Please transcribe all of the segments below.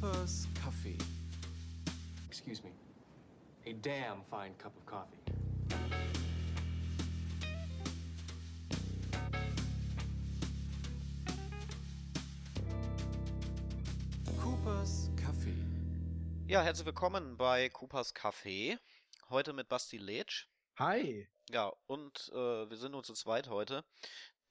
Coopers Kaffee. Excuse me. A damn fine cup of coffee. Coopers Kaffee. Ja, herzlich willkommen bei Coopers Café. Heute mit Basti Letsch. Hi, Ja, und äh, wir sind nur zu zweit heute,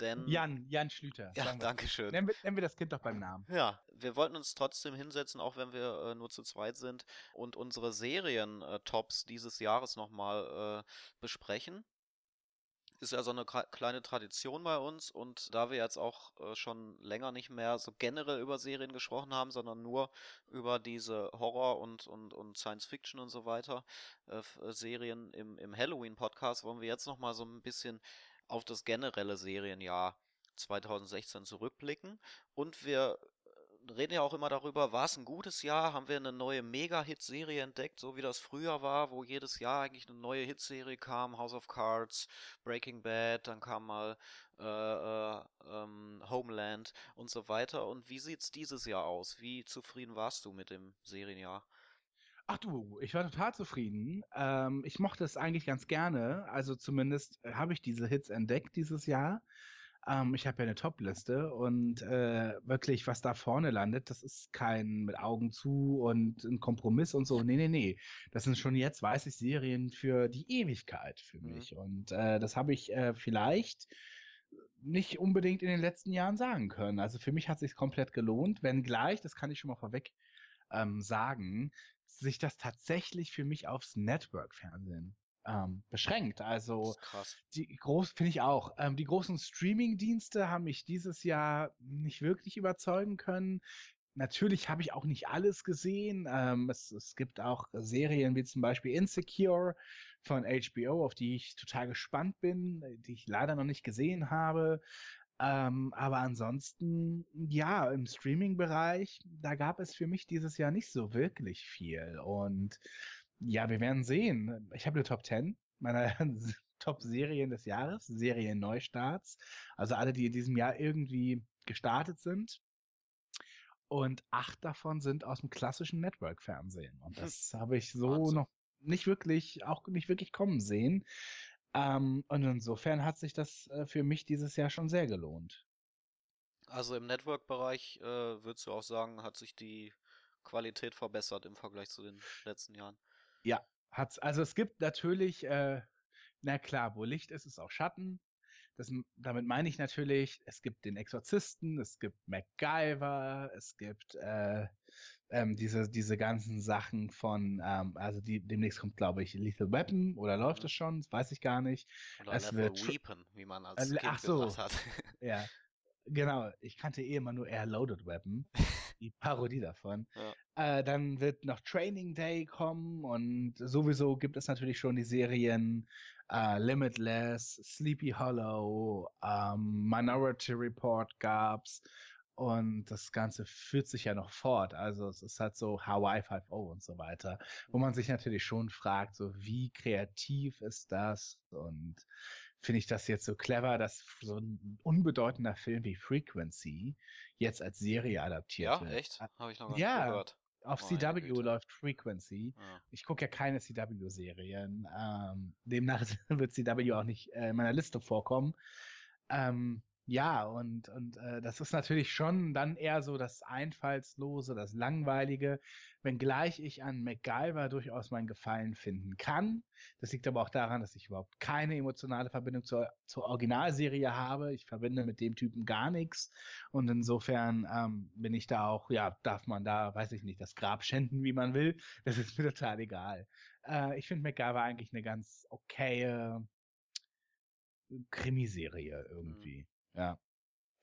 denn... Jan, Jan Schlüter. Ja, danke schön. Nennen wir, nennen wir das Kind doch beim Namen. Ja, wir wollten uns trotzdem hinsetzen, auch wenn wir äh, nur zu zweit sind, und unsere Serien-Tops dieses Jahres nochmal äh, besprechen. Ist ja so eine kleine Tradition bei uns und da wir jetzt auch äh, schon länger nicht mehr so generell über Serien gesprochen haben, sondern nur über diese Horror- und, und, und Science-Fiction und so weiter äh, Serien im, im Halloween-Podcast, wollen wir jetzt nochmal so ein bisschen auf das generelle Serienjahr 2016 zurückblicken und wir äh, reden ja auch immer darüber, war es ein gutes Jahr? Haben wir eine neue Mega-Hit-Serie entdeckt, so wie das früher war, wo jedes Jahr eigentlich eine neue Hitserie kam, House of Cards, Breaking Bad, dann kam mal äh, äh, ähm, Homeland und so weiter. Und wie sieht's dieses Jahr aus? Wie zufrieden warst du mit dem Serienjahr? Ach du, ich war total zufrieden. Ähm, ich mochte es eigentlich ganz gerne. Also zumindest äh, habe ich diese Hits entdeckt dieses Jahr. Ähm, ich habe ja eine Top-Liste und äh, wirklich, was da vorne landet, das ist kein mit Augen zu und ein Kompromiss und so. Nee, nee, nee. Das sind schon jetzt, weiß ich, Serien für die Ewigkeit für Mhm. mich. Und äh, das habe ich äh, vielleicht nicht unbedingt in den letzten Jahren sagen können. Also für mich hat sich komplett gelohnt, wenngleich, das kann ich schon mal vorweg ähm, sagen, sich das tatsächlich für mich aufs Network-Fernsehen ähm, beschränkt. Also krass. die groß finde ich auch. Ähm, die großen Streaming-Dienste haben mich dieses Jahr nicht wirklich überzeugen können. Natürlich habe ich auch nicht alles gesehen. Ähm, es, es gibt auch Serien wie zum Beispiel Insecure von HBO, auf die ich total gespannt bin, die ich leider noch nicht gesehen habe. Ähm, aber ansonsten, ja, im Streaming-Bereich, da gab es für mich dieses Jahr nicht so wirklich viel. Und ja, wir werden sehen. Ich habe eine Top 10 meiner Top-Serien des Jahres, Serien-Neustarts. Also alle, die in diesem Jahr irgendwie gestartet sind. Und acht davon sind aus dem klassischen Network-Fernsehen. Und das habe ich so Wahnsinn. noch nicht wirklich, auch nicht wirklich kommen sehen. Ähm, und insofern hat sich das äh, für mich dieses Jahr schon sehr gelohnt. Also im Network-Bereich äh, würdest du auch sagen, hat sich die Qualität verbessert im Vergleich zu den letzten Jahren. Ja, hat's. Also es gibt natürlich, äh, na klar, wo Licht ist, ist auch Schatten. Das, damit meine ich natürlich, es gibt den Exorzisten, es gibt MacGyver, es gibt äh, ähm, diese, diese ganzen Sachen von, ähm, also die, demnächst kommt, glaube ich, Lethal Weapon oder läuft Mhm. es schon? Das weiß ich gar nicht. Oder Es Level wird Weapon, wie man als Äh, Kind ach so. hat. Ja, genau. Ich kannte eh immer nur Air Loaded Weapon, die Parodie davon. Ja. Äh, dann wird noch Training Day kommen und sowieso gibt es natürlich schon die Serien äh, Limitless, Sleepy Hollow, ähm, Minority Report gab's und das Ganze führt sich ja noch fort. Also es ist halt so Hawaii 5.0 und so weiter, wo man sich natürlich schon fragt, so wie kreativ ist das und finde ich das jetzt so clever, dass so ein unbedeutender Film wie Frequency jetzt als Serie adaptiert Ja, wird. echt? Habe ich noch gar Ja. gehört. Auf Meine CW läuft Frequency. Ja. Ich gucke ja keine CW-Serien. Ähm, demnach wird CW auch nicht äh, in meiner Liste vorkommen. Ähm, ja, und, und äh, das ist natürlich schon dann eher so das Einfallslose, das Langweilige, wenngleich ich an MacGyver durchaus meinen Gefallen finden kann. Das liegt aber auch daran, dass ich überhaupt keine emotionale Verbindung zur, zur Originalserie habe. Ich verbinde mit dem Typen gar nichts. Und insofern ähm, bin ich da auch, ja, darf man da, weiß ich nicht, das Grab schänden, wie man will. Das ist mir total egal. Äh, ich finde MacGyver eigentlich eine ganz okaye Krimiserie irgendwie. Ja.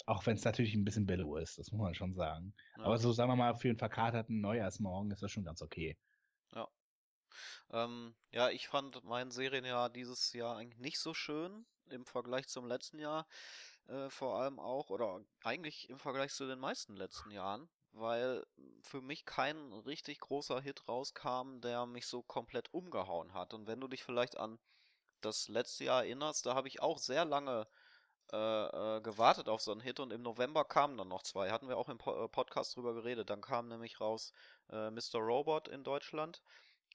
Auch wenn es natürlich ein bisschen billow ist, das muss man schon sagen. Ja. Aber so, sagen wir mal, für einen verkaterten Neujahrsmorgen ist das schon ganz okay. Ja. Ähm, ja, ich fand mein Serienjahr dieses Jahr eigentlich nicht so schön im Vergleich zum letzten Jahr. Äh, vor allem auch, oder eigentlich im Vergleich zu den meisten letzten Jahren, weil für mich kein richtig großer Hit rauskam, der mich so komplett umgehauen hat. Und wenn du dich vielleicht an das letzte Jahr erinnerst, da habe ich auch sehr lange äh, äh, gewartet auf so einen Hit und im November kamen dann noch zwei. Hatten wir auch im po äh, Podcast drüber geredet. Dann kam nämlich raus äh, Mr. Robot in Deutschland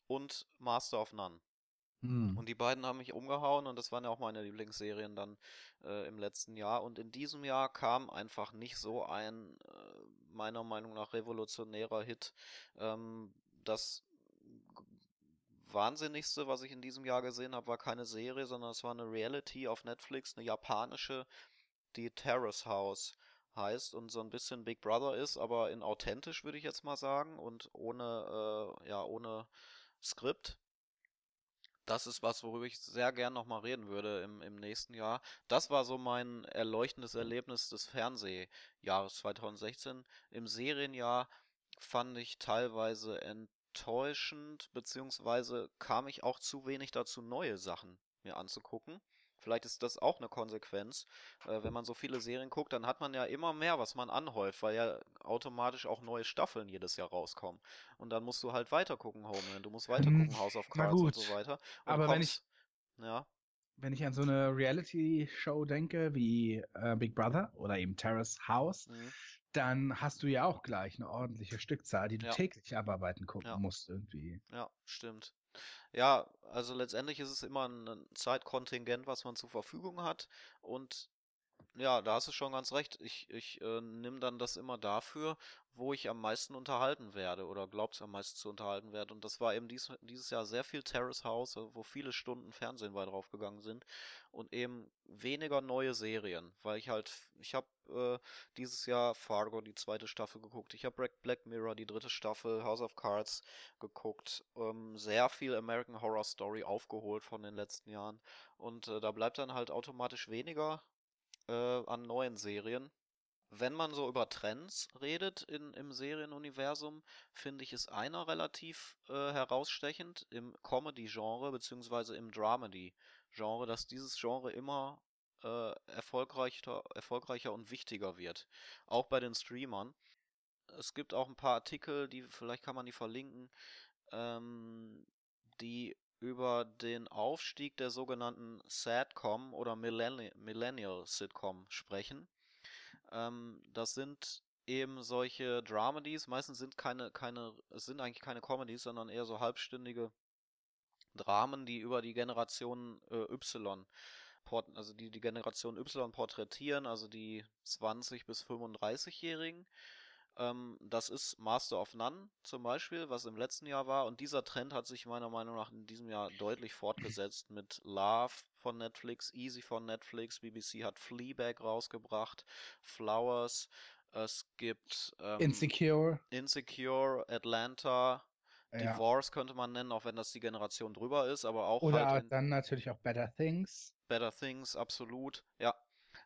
und Master of None. Hm. Und die beiden haben mich umgehauen und das waren ja auch meine Lieblingsserien dann äh, im letzten Jahr. Und in diesem Jahr kam einfach nicht so ein, äh, meiner Meinung nach, revolutionärer Hit. Ähm, das Wahnsinnigste, was ich in diesem Jahr gesehen habe, war keine Serie, sondern es war eine Reality auf Netflix, eine japanische, die Terrace House heißt und so ein bisschen Big Brother ist, aber in authentisch würde ich jetzt mal sagen und ohne, äh, ja, ohne Skript das ist was, worüber ich sehr gern nochmal reden würde im, im nächsten Jahr. Das war so mein erleuchtendes Erlebnis des Fernsehjahres 2016. Im Serienjahr fand ich teilweise enttäuschend, beziehungsweise kam ich auch zu wenig dazu, neue Sachen mir anzugucken. Vielleicht ist das auch eine Konsequenz. Äh, wenn man so viele Serien guckt, dann hat man ja immer mehr, was man anhäuft, weil ja automatisch auch neue Staffeln jedes Jahr rauskommen. Und dann musst du halt weiter gucken, Homeland. Du musst weiter Hm, gucken, House of Cards und so weiter. Und Aber wenn ich, kommst, ja, wenn ich an so eine Reality-Show denke, wie äh, Big Brother oder eben Terrace House, mhm, dann hast du ja auch gleich eine ordentliche Stückzahl, die du Ja. täglich abarbeiten gucken Ja. musst irgendwie. ja, stimmt. Ja, also letztendlich ist es immer ein Zeitkontingent, was man zur Verfügung hat. Und ja, da hast du schon ganz recht. Ich, ich äh, nehme dann das immer dafür, wo ich am meisten unterhalten werde oder glaub's am meisten zu unterhalten werde. Und das war eben dies, dieses Jahr sehr viel Terrace House, äh, wo viele Stunden Fernsehen bei draufgegangen sind und eben weniger neue Serien, weil ich halt, ich habe äh, dieses Jahr Fargo die zweite Staffel geguckt, ich habe Black, Black Mirror die dritte Staffel, House of Cards geguckt, ähm, sehr viel American Horror Story aufgeholt von den letzten Jahren und äh, da bleibt dann halt automatisch weniger äh, an neuen Serien. Wenn man so über Trends redet in, im Serienuniversum, finde ich es einer relativ äh, herausstechend im Comedy-Genre beziehungsweise im Dramedy-Genre, dass dieses Genre immer äh, erfolgreicher, erfolgreicher und wichtiger wird. Auch bei den Streamern. Es gibt auch ein paar Artikel, die vielleicht kann man die verlinken, ähm, die über den Aufstieg der sogenannten Sadcom oder Millenni Millennial Sitcom sprechen. Ähm, das sind eben solche Dramedies, meistens sind keine, keine, es sind eigentlich keine Comedies, sondern eher so halbstündige Dramen, die über die Generation äh, Y, also die die Generation Y porträtieren, also die 20 bis 35-Jährigen. Ähm, das ist Master of None zum Beispiel, was im letzten Jahr war. Und dieser Trend hat sich meiner Meinung nach in diesem Jahr deutlich fortgesetzt mit Love von Netflix, Easy von Netflix, BBC hat Fleabag rausgebracht, Flowers, es gibt ähm, Insecure. Insecure, Atlanta, Ja. Divorce könnte man nennen, auch wenn das die Generation drüber ist, aber auch Oder halt dann natürlich auch Better Things. Better Things, absolut. Ja.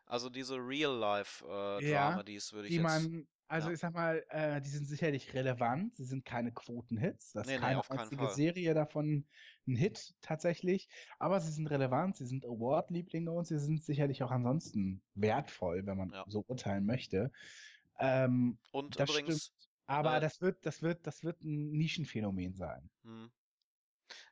Also diese Real-Life-Dramedies Ja, würde ich die jetzt. man, also ja. ich sag mal, äh, die sind sicherlich relevant. Sie sind keine Quotenhits. Das Nee, ist nee, keine keinen einzige. Serie davon ein Hit tatsächlich. Aber sie sind relevant, sie sind Award-Lieblinge und sie sind sicherlich auch ansonsten wertvoll, wenn man Ja. so urteilen möchte. Ähm, Und übrigens, stimmt. Aber äh, das wird, das wird, das wird ein Nischenphänomen sein. hm.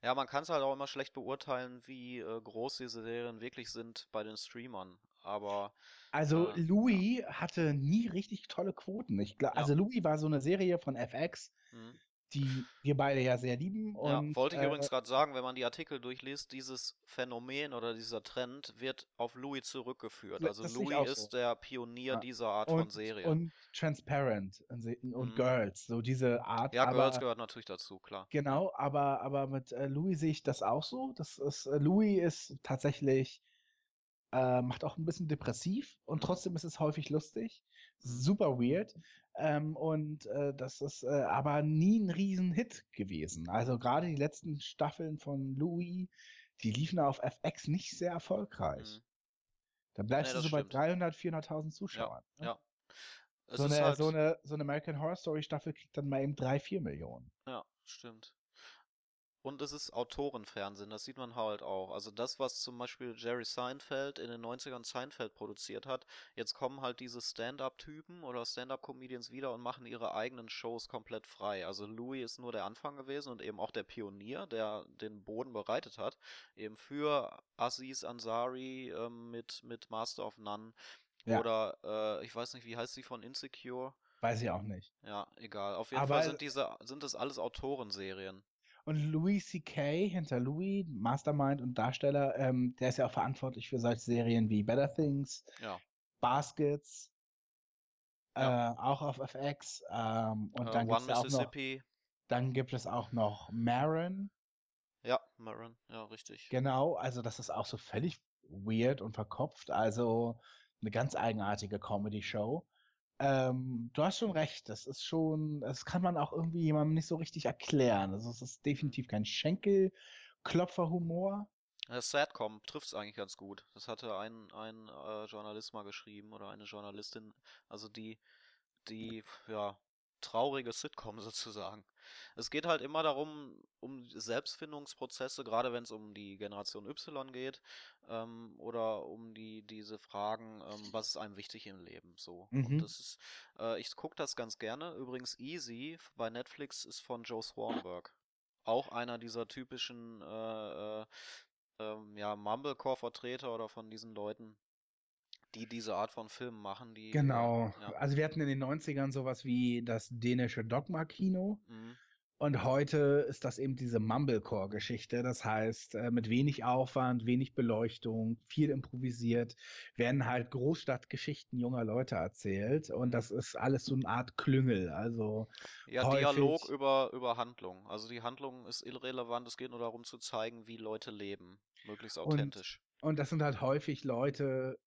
Ja, man kann es halt auch immer schlecht beurteilen, wie äh, groß diese Serien wirklich sind bei den Streamern. Aber Also äh, ja, Louis hatte nie richtig tolle Quoten. Ich glaube, ja. also Louis war so eine Serie von FX, Hm. die wir beide ja sehr lieben Ja, und wollte ich äh, übrigens gerade sagen, wenn man die Artikel durchliest, dieses Phänomen oder dieser Trend wird auf Louis zurückgeführt. Ja, Also Louis ist so. der Pionier Ja. dieser Art von und, Serie. und Transparent und, und Mhm. Girls, so diese Art. Ja, Girls aber gehört natürlich dazu, klar. genau, aber aber mit äh, Louis sehe ich das auch so. Das ist äh, Louis ist tatsächlich äh, macht auch ein bisschen depressiv und Mhm. trotzdem ist es häufig lustig, Mhm. super weird. Ähm, und äh, das ist äh, aber nie ein Riesenhit gewesen. Also gerade die letzten Staffeln von Louis, die liefen auf FX nicht sehr erfolgreich. Mhm. Da bleibst Nee, du das so bei stimmt. 300, 400.000 Ja, Zuschauern. ne? ja. So eine, halt, so eine, so eine American Horror Story Staffel kriegt dann mal eben 3, 4 Millionen. ja, stimmt. Und es ist Autorenfernsehen, das sieht man halt auch. Also das, was zum Beispiel Jerry Seinfeld in den 90ern Seinfeld produziert hat, jetzt kommen halt diese Stand-up-Typen oder Stand-up-Comedians wieder und machen ihre eigenen Shows komplett frei. Also Louis ist nur der Anfang gewesen und eben auch der Pionier, der den Boden bereitet hat, eben für Aziz Ansari ähm, mit, mit Master of None. Ja. Oder äh, ich weiß nicht, wie heißt sie von Insecure? Weiß ich auch nicht. Ja, egal. Auf jeden Aber- Fall sind diese, sind das alles Autorenserien. Und Louis C.K. hinter Louis, Mastermind und Darsteller, ähm, der ist ja auch verantwortlich für solche Serien wie Better Things, Ja. Baskets, Ja. äh, auch auf FX. Ähm, und Äh, dann One gibt's auch noch, dann gibt es auch noch Maron. Ja, Maron, ja, richtig. Genau, also das ist auch so völlig weird und verkopft. Also eine ganz eigenartige Comedy-Show. Ähm, du hast schon recht, das ist schon, das kann man auch irgendwie jemandem nicht so richtig erklären. Also es ist definitiv kein Schenkelklopferhumor. Äh, Sadcom trifft es eigentlich ganz gut. Das hatte ein, ein äh, Journalist mal geschrieben oder eine Journalistin. Also die, die, ja, traurige Sitcom sozusagen. Es geht halt immer darum, um Selbstfindungsprozesse, gerade wenn es um die Generation Y geht, ähm, oder um die, diese Fragen, ähm, was ist einem wichtig im Leben, so. Mhm. Und das ist, äh, ich gucke das ganz gerne. Übrigens, Easy bei Netflix ist von Joe Swanberg. Auch einer dieser typischen, äh, äh, ähm, ja, Mumblecore-Vertreter oder von diesen Leuten, die diese Art von Filmen machen, die. äh, Genau. Ja. Also wir hatten in den 90ern sowas wie das dänische Dogma-Kino. Mhm. Und heute ist das eben diese Mumblecore-Geschichte. Das heißt, äh, mit wenig Aufwand, wenig Beleuchtung, viel improvisiert, werden halt Großstadtgeschichten junger Leute erzählt. Und das ist alles so eine Art Klüngel. Also Ja, Dialog über, über Handlung. Also die Handlung ist irrelevant, es geht nur darum zu zeigen, wie Leute leben. Möglichst Und- authentisch. Und das sind halt häufig Leute,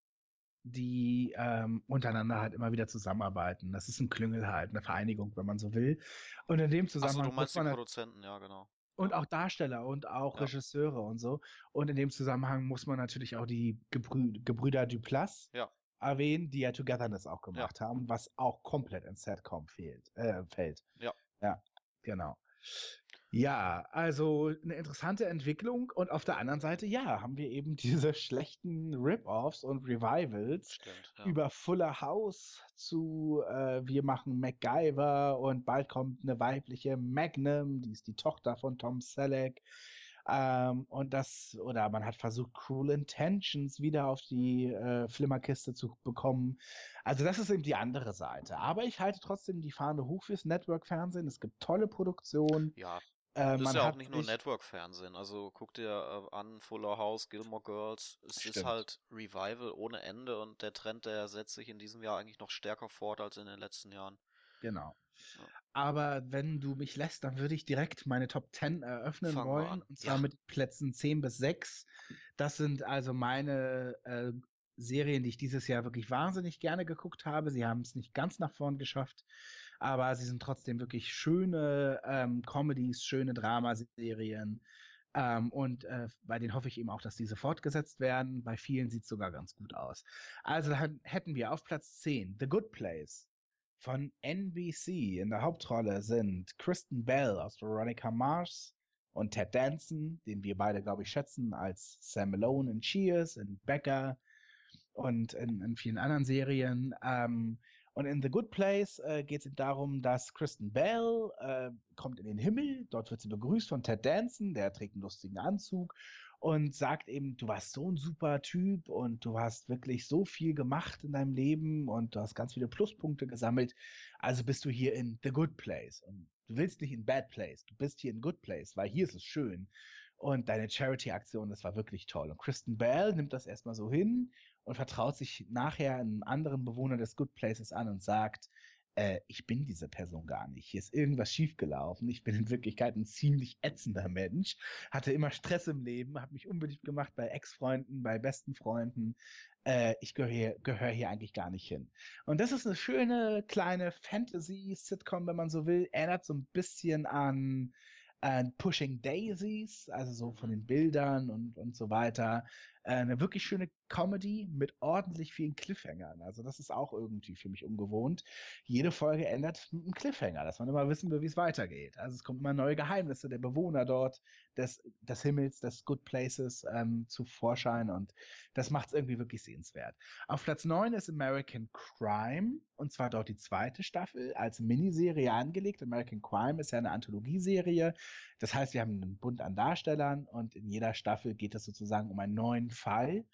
die ähm, untereinander halt immer wieder zusammenarbeiten. Das ist ein Klüngel halt, eine Vereinigung, wenn man so will. Und in dem Achso, Zusammenhang du muss meinst die man Produzenten, ja, genau. und auch Darsteller und auch Ja. Regisseure und so. Und in dem Zusammenhang muss man natürlich auch die Gebrü Gebrüder Duplass Ja. erwähnen, die ja Togetherness auch gemacht haben, was auch komplett ins Setcom fehlt, äh, fällt. Ja. Ja, genau. Ja, also eine interessante Entwicklung und auf der anderen Seite, ja, haben wir eben diese schlechten Rip-Offs und Revivals Stimmt. Ja. über Fuller House zu äh, wir machen MacGyver und bald kommt eine weibliche Magnum, die ist die Tochter von Tom Selleck. Ähm, und das, oder man hat versucht, Cruel Intentions wieder auf die äh, Flimmerkiste zu bekommen. Also das ist eben die andere Seite. Aber ich halte trotzdem die Fahne hoch fürs Network-Fernsehen. Es gibt tolle Produktionen. ja, Äh, ist man ja auch nicht nur Network-Fernsehen. Also guck dir äh, an, Fuller House, Gilmore Girls. Es ist Stimmt. halt Revival ohne Ende und der Trend, der setzt sich in diesem Jahr eigentlich noch stärker fort als in den letzten Jahren. Genau. Ja. Aber wenn du mich lässt, dann würde ich direkt meine Top 10 eröffnen Fangen wollen. Und zwar Ja. mit Plätzen 10 bis 6. Das sind also meine äh, Serien, die ich dieses Jahr wirklich wahnsinnig gerne geguckt habe. Sie haben es nicht ganz nach vorn geschafft, aber sie sind trotzdem wirklich schöne ähm, Comedies, schöne Dramaserien. Ähm, und äh, bei denen hoffe ich eben auch, dass diese fortgesetzt werden. Bei vielen sieht es sogar ganz gut aus. Also hätten wir auf Platz 10 The Good Place von NBC. In der Hauptrolle sind Kristen Bell aus Veronica Mars und Ted Danson, den wir beide, glaube ich, schätzen, als Sam Malone in Cheers, in Becker und in, in vielen anderen Serien. Ähm, und in The Good Place äh, geht es darum, dass Kristen Bell äh, kommt in den Himmel. Dort wird sie begrüßt von Ted Danson, der trägt einen lustigen Anzug und sagt eben, du warst so ein super Typ und du hast wirklich so viel gemacht in deinem Leben und du hast ganz viele Pluspunkte gesammelt. Also bist du hier in The Good Place und du willst nicht in Bad Place. Du bist hier in Good Place, weil hier ist es schön. Und deine Charity-Aktion, das war wirklich toll. Und Kristen Bell nimmt das erstmal so hin und vertraut sich nachher einem anderen Bewohner des Good Places an und sagt, äh, ich bin diese Person gar nicht. Hier ist irgendwas schiefgelaufen. Ich bin in Wirklichkeit ein ziemlich ätzender Mensch. Hatte immer Stress im Leben, habe mich unbeliebt gemacht bei Ex-Freunden, bei besten Freunden. Äh, ich gehöre hier, gehör hier eigentlich gar nicht hin. Und das ist eine schöne kleine Fantasy-Sitcom, wenn man so will. Erinnert so ein bisschen an äh, Pushing Daisies, also so von den Bildern und, und so weiter. Äh, eine wirklich schöne Comedy mit ordentlich vielen Cliffhangern. Also das ist auch irgendwie für mich ungewohnt. Jede Folge ändert einen Cliffhanger, dass man immer wissen will, wie es weitergeht. Also es kommen immer neue Geheimnisse der Bewohner dort, des, des Himmels, des Good Places ähm, zu Vorschein und das macht es irgendwie wirklich sehenswert. Auf Platz 9 ist American Crime und zwar dort die zweite Staffel als Miniserie angelegt. American Crime ist ja eine Anthologieserie. Das heißt, wir haben einen Bund an Darstellern und in jeder Staffel geht es sozusagen um einen neuen Fall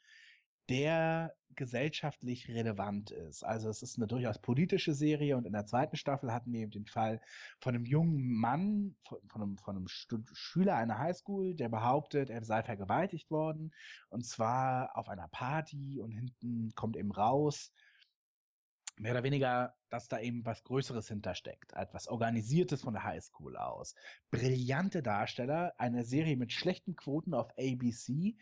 der gesellschaftlich relevant ist. Also es ist eine durchaus politische Serie und in der zweiten Staffel hatten wir eben den Fall von einem jungen Mann, von, von einem, von einem Schüler einer Highschool, der behauptet, er sei vergewaltigt worden und zwar auf einer Party und hinten kommt eben raus, mehr oder weniger, dass da eben was Größeres hintersteckt, etwas Organisiertes von der Highschool aus. Brillante Darsteller, eine Serie mit schlechten Quoten auf ABC,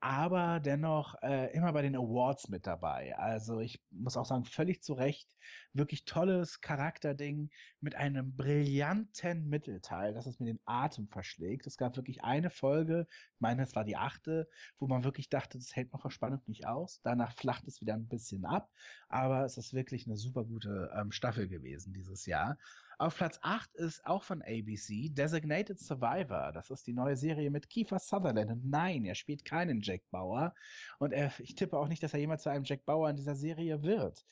aber dennoch äh, immer bei den Awards mit dabei. Also ich muss auch sagen, völlig zu Recht, wirklich tolles Charakterding mit einem brillanten Mittelteil, dass es mir den Atem verschlägt. Es gab wirklich eine Folge, ich meine, es war die achte, wo man wirklich dachte, das hält noch vor Spannung nicht aus. Danach flacht es wieder ein bisschen ab, aber es ist wirklich eine super gute ähm, Staffel gewesen dieses Jahr. Auf Platz 8 ist auch von ABC Designated Survivor. Das ist die neue Serie mit Kiefer Sutherland. Und nein, er spielt keinen Jack Bauer. Und er, ich tippe auch nicht, dass er jemals zu einem Jack Bauer in dieser Serie wird.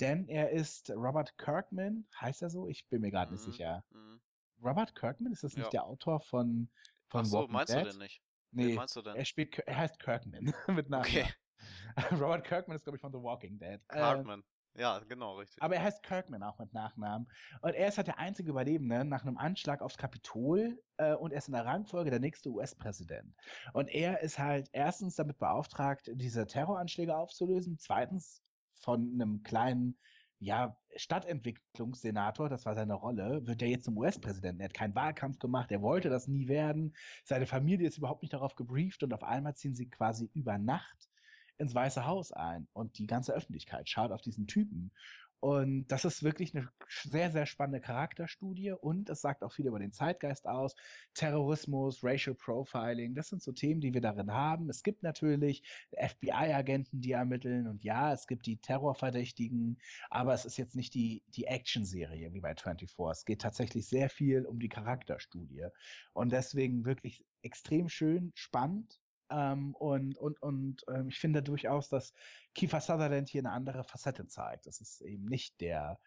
Denn er ist Robert Kirkman. Heißt er so? Ich bin mir gerade mhm. nicht sicher. Mhm. Robert Kirkman? Ist das nicht ja. der Autor von, von Ach so, Walking meinst Dead? du denn nicht? Nee, meinst du denn? Er, spielt, er heißt Kirkman mit Namen. Okay. Robert Kirkman ist, glaube ich, von The Walking Dead. Kirkman. Äh, ja, genau, richtig. Aber er heißt Kirkman auch mit Nachnamen. Und er ist halt der einzige Überlebende nach einem Anschlag aufs Kapitol äh, und er ist in der Rangfolge der nächste US-Präsident. Und er ist halt erstens damit beauftragt, diese Terroranschläge aufzulösen, zweitens von einem kleinen ja, Stadtentwicklungssenator, das war seine Rolle, wird er jetzt zum US-Präsidenten. Er hat keinen Wahlkampf gemacht, er wollte das nie werden. Seine Familie ist überhaupt nicht darauf gebrieft und auf einmal ziehen sie quasi über Nacht ins Weiße Haus ein und die ganze Öffentlichkeit schaut auf diesen Typen. Und das ist wirklich eine sehr, sehr spannende Charakterstudie und es sagt auch viel über den Zeitgeist aus. Terrorismus, Racial Profiling, das sind so Themen, die wir darin haben. Es gibt natürlich FBI-Agenten, die ermitteln und ja, es gibt die Terrorverdächtigen, aber es ist jetzt nicht die, die Action-Serie wie bei 24. Es geht tatsächlich sehr viel um die Charakterstudie und deswegen wirklich extrem schön, spannend ähm, und und, und ähm, ich finde durchaus, dass Kiefer Sutherland hier eine andere Facette zeigt. Das ist eben nicht der,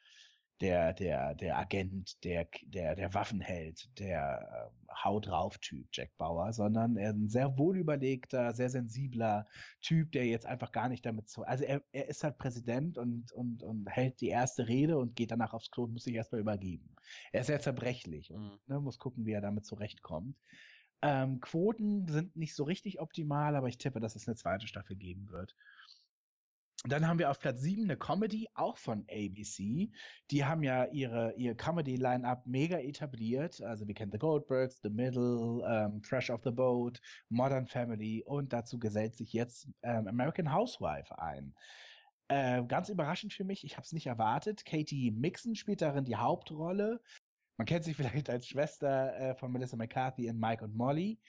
der, der, der Agent, der, der, der Waffenheld, der äh, Haut drauf Typ, Jack Bauer, sondern er ein sehr wohlüberlegter, sehr sensibler Typ, der jetzt einfach gar nicht damit zu, also er, er ist halt Präsident und, und, und hält die erste Rede und geht danach aufs Klo und muss sich erstmal übergeben. Er ist sehr zerbrechlich und mhm. ne, muss gucken, wie er damit zurechtkommt. Ähm, Quoten sind nicht so richtig optimal, aber ich tippe, dass es eine zweite Staffel geben wird. Dann haben wir auf Platz 7 eine Comedy, auch von ABC. Die haben ja ihre, ihr Comedy-Line-Up mega etabliert. Also wir kennen The Goldbergs, The Middle, ähm, Fresh of the Boat, Modern Family und dazu gesellt sich jetzt ähm, American Housewife ein. Äh, ganz überraschend für mich, ich habe es nicht erwartet. Katie Mixon spielt darin die Hauptrolle. Man kennt sie vielleicht als Schwester äh, von Melissa McCarthy in Mike und Molly.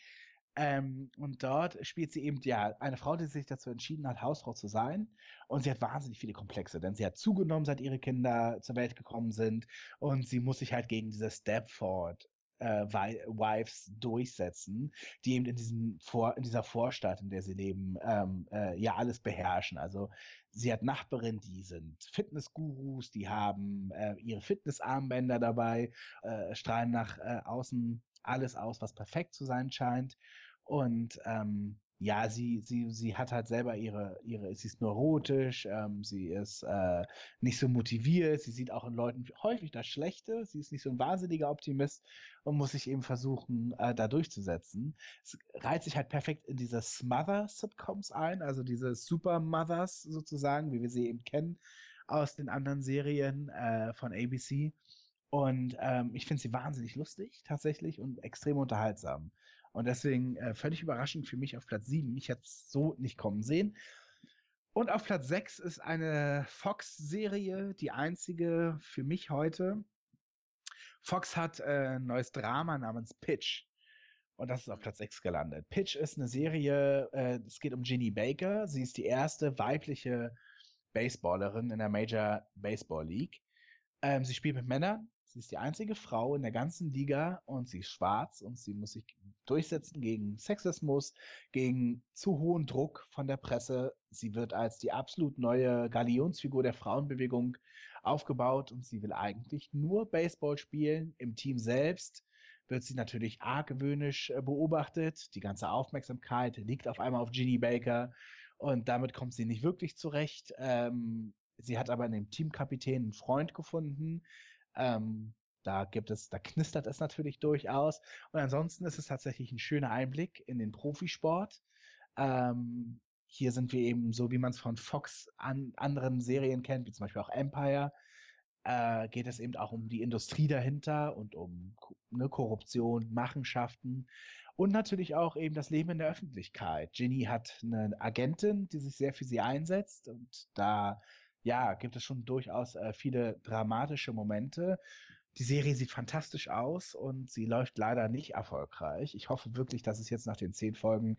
Ähm, und dort spielt sie eben ja eine Frau, die sich dazu entschieden hat, Hausfrau zu sein. Und sie hat wahnsinnig viele Komplexe, denn sie hat zugenommen, seit ihre Kinder zur Welt gekommen sind. Und sie muss sich halt gegen diese Stepford äh, Wives durchsetzen, die eben in diesem Vor in dieser Vorstadt, in der sie leben, ähm, äh, ja alles beherrschen. Also sie hat Nachbarinnen, die sind Fitnessgurus, die haben äh, ihre Fitnessarmbänder dabei, äh, strahlen nach äh, außen alles aus, was perfekt zu sein scheint. Und ähm, ja, sie, sie, sie hat halt selber ihre, ihre, sie ist neurotisch, ähm, sie ist äh, nicht so motiviert, sie sieht auch in Leuten häufig das Schlechte, sie ist nicht so ein wahnsinniger Optimist und muss sich eben versuchen, äh, da durchzusetzen. Es reiht sich halt perfekt in diese Smother-Sitcoms ein, also diese Super-Mothers sozusagen, wie wir sie eben kennen aus den anderen Serien äh, von ABC. Und ähm, ich finde sie wahnsinnig lustig, tatsächlich, und extrem unterhaltsam. Und deswegen äh, völlig überraschend für mich auf Platz 7. Ich hätte es so nicht kommen sehen. Und auf Platz 6 ist eine Fox-Serie, die einzige für mich heute. Fox hat äh, ein neues Drama namens Pitch. Und das ist auf Platz 6 gelandet. Pitch ist eine Serie, äh, es geht um Ginny Baker. Sie ist die erste weibliche Baseballerin in der Major Baseball League. Ähm, sie spielt mit Männern. Sie ist die einzige Frau in der ganzen Liga und sie ist schwarz und sie muss sich durchsetzen gegen Sexismus, gegen zu hohen Druck von der Presse. Sie wird als die absolut neue Galionsfigur der Frauenbewegung aufgebaut und sie will eigentlich nur Baseball spielen. Im Team selbst wird sie natürlich argwöhnisch äh, beobachtet. Die ganze Aufmerksamkeit liegt auf einmal auf Ginny Baker und damit kommt sie nicht wirklich zurecht. Ähm, sie hat aber in dem Teamkapitän einen Freund gefunden. Ähm, da gibt es, da knistert es natürlich durchaus. Und ansonsten ist es tatsächlich ein schöner Einblick in den Profisport. Ähm, hier sind wir eben so, wie man es von Fox an anderen Serien kennt, wie zum Beispiel auch Empire, äh, geht es eben auch um die Industrie dahinter und um ne, Korruption, Machenschaften und natürlich auch eben das Leben in der Öffentlichkeit. Ginny hat eine Agentin, die sich sehr für sie einsetzt und da ja, gibt es schon durchaus äh, viele dramatische Momente. Die Serie sieht fantastisch aus und sie läuft leider nicht erfolgreich. Ich hoffe wirklich, dass es jetzt nach den zehn Folgen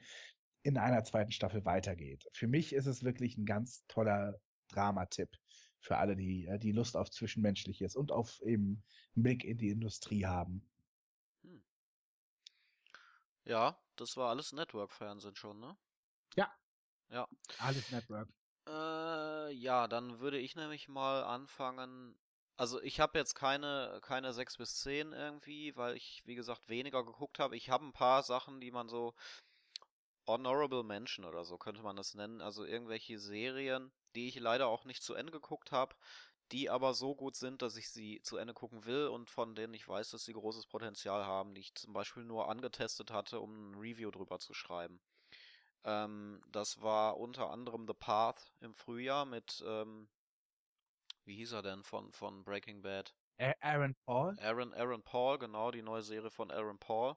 in einer zweiten Staffel weitergeht. Für mich ist es wirklich ein ganz toller Dramatipp für alle, die, äh, die Lust auf Zwischenmenschliches und auf eben einen Blick in die Industrie haben. Hm. Ja, das war alles Network-Fernsehen schon, ne? Ja. Ja. Alles Network. Äh, ja, dann würde ich nämlich mal anfangen. Also ich habe jetzt keine, keine 6 bis 10 irgendwie, weil ich, wie gesagt, weniger geguckt habe. Ich habe ein paar Sachen, die man so Honorable Mention oder so könnte man das nennen. Also irgendwelche Serien, die ich leider auch nicht zu Ende geguckt habe, die aber so gut sind, dass ich sie zu Ende gucken will und von denen ich weiß, dass sie großes Potenzial haben, die ich zum Beispiel nur angetestet hatte, um ein Review drüber zu schreiben. Ähm, das war unter anderem The Path im Frühjahr mit, ähm, wie hieß er denn von, von Breaking Bad? Aaron Paul? Aaron, Aaron Paul, genau, die neue Serie von Aaron Paul.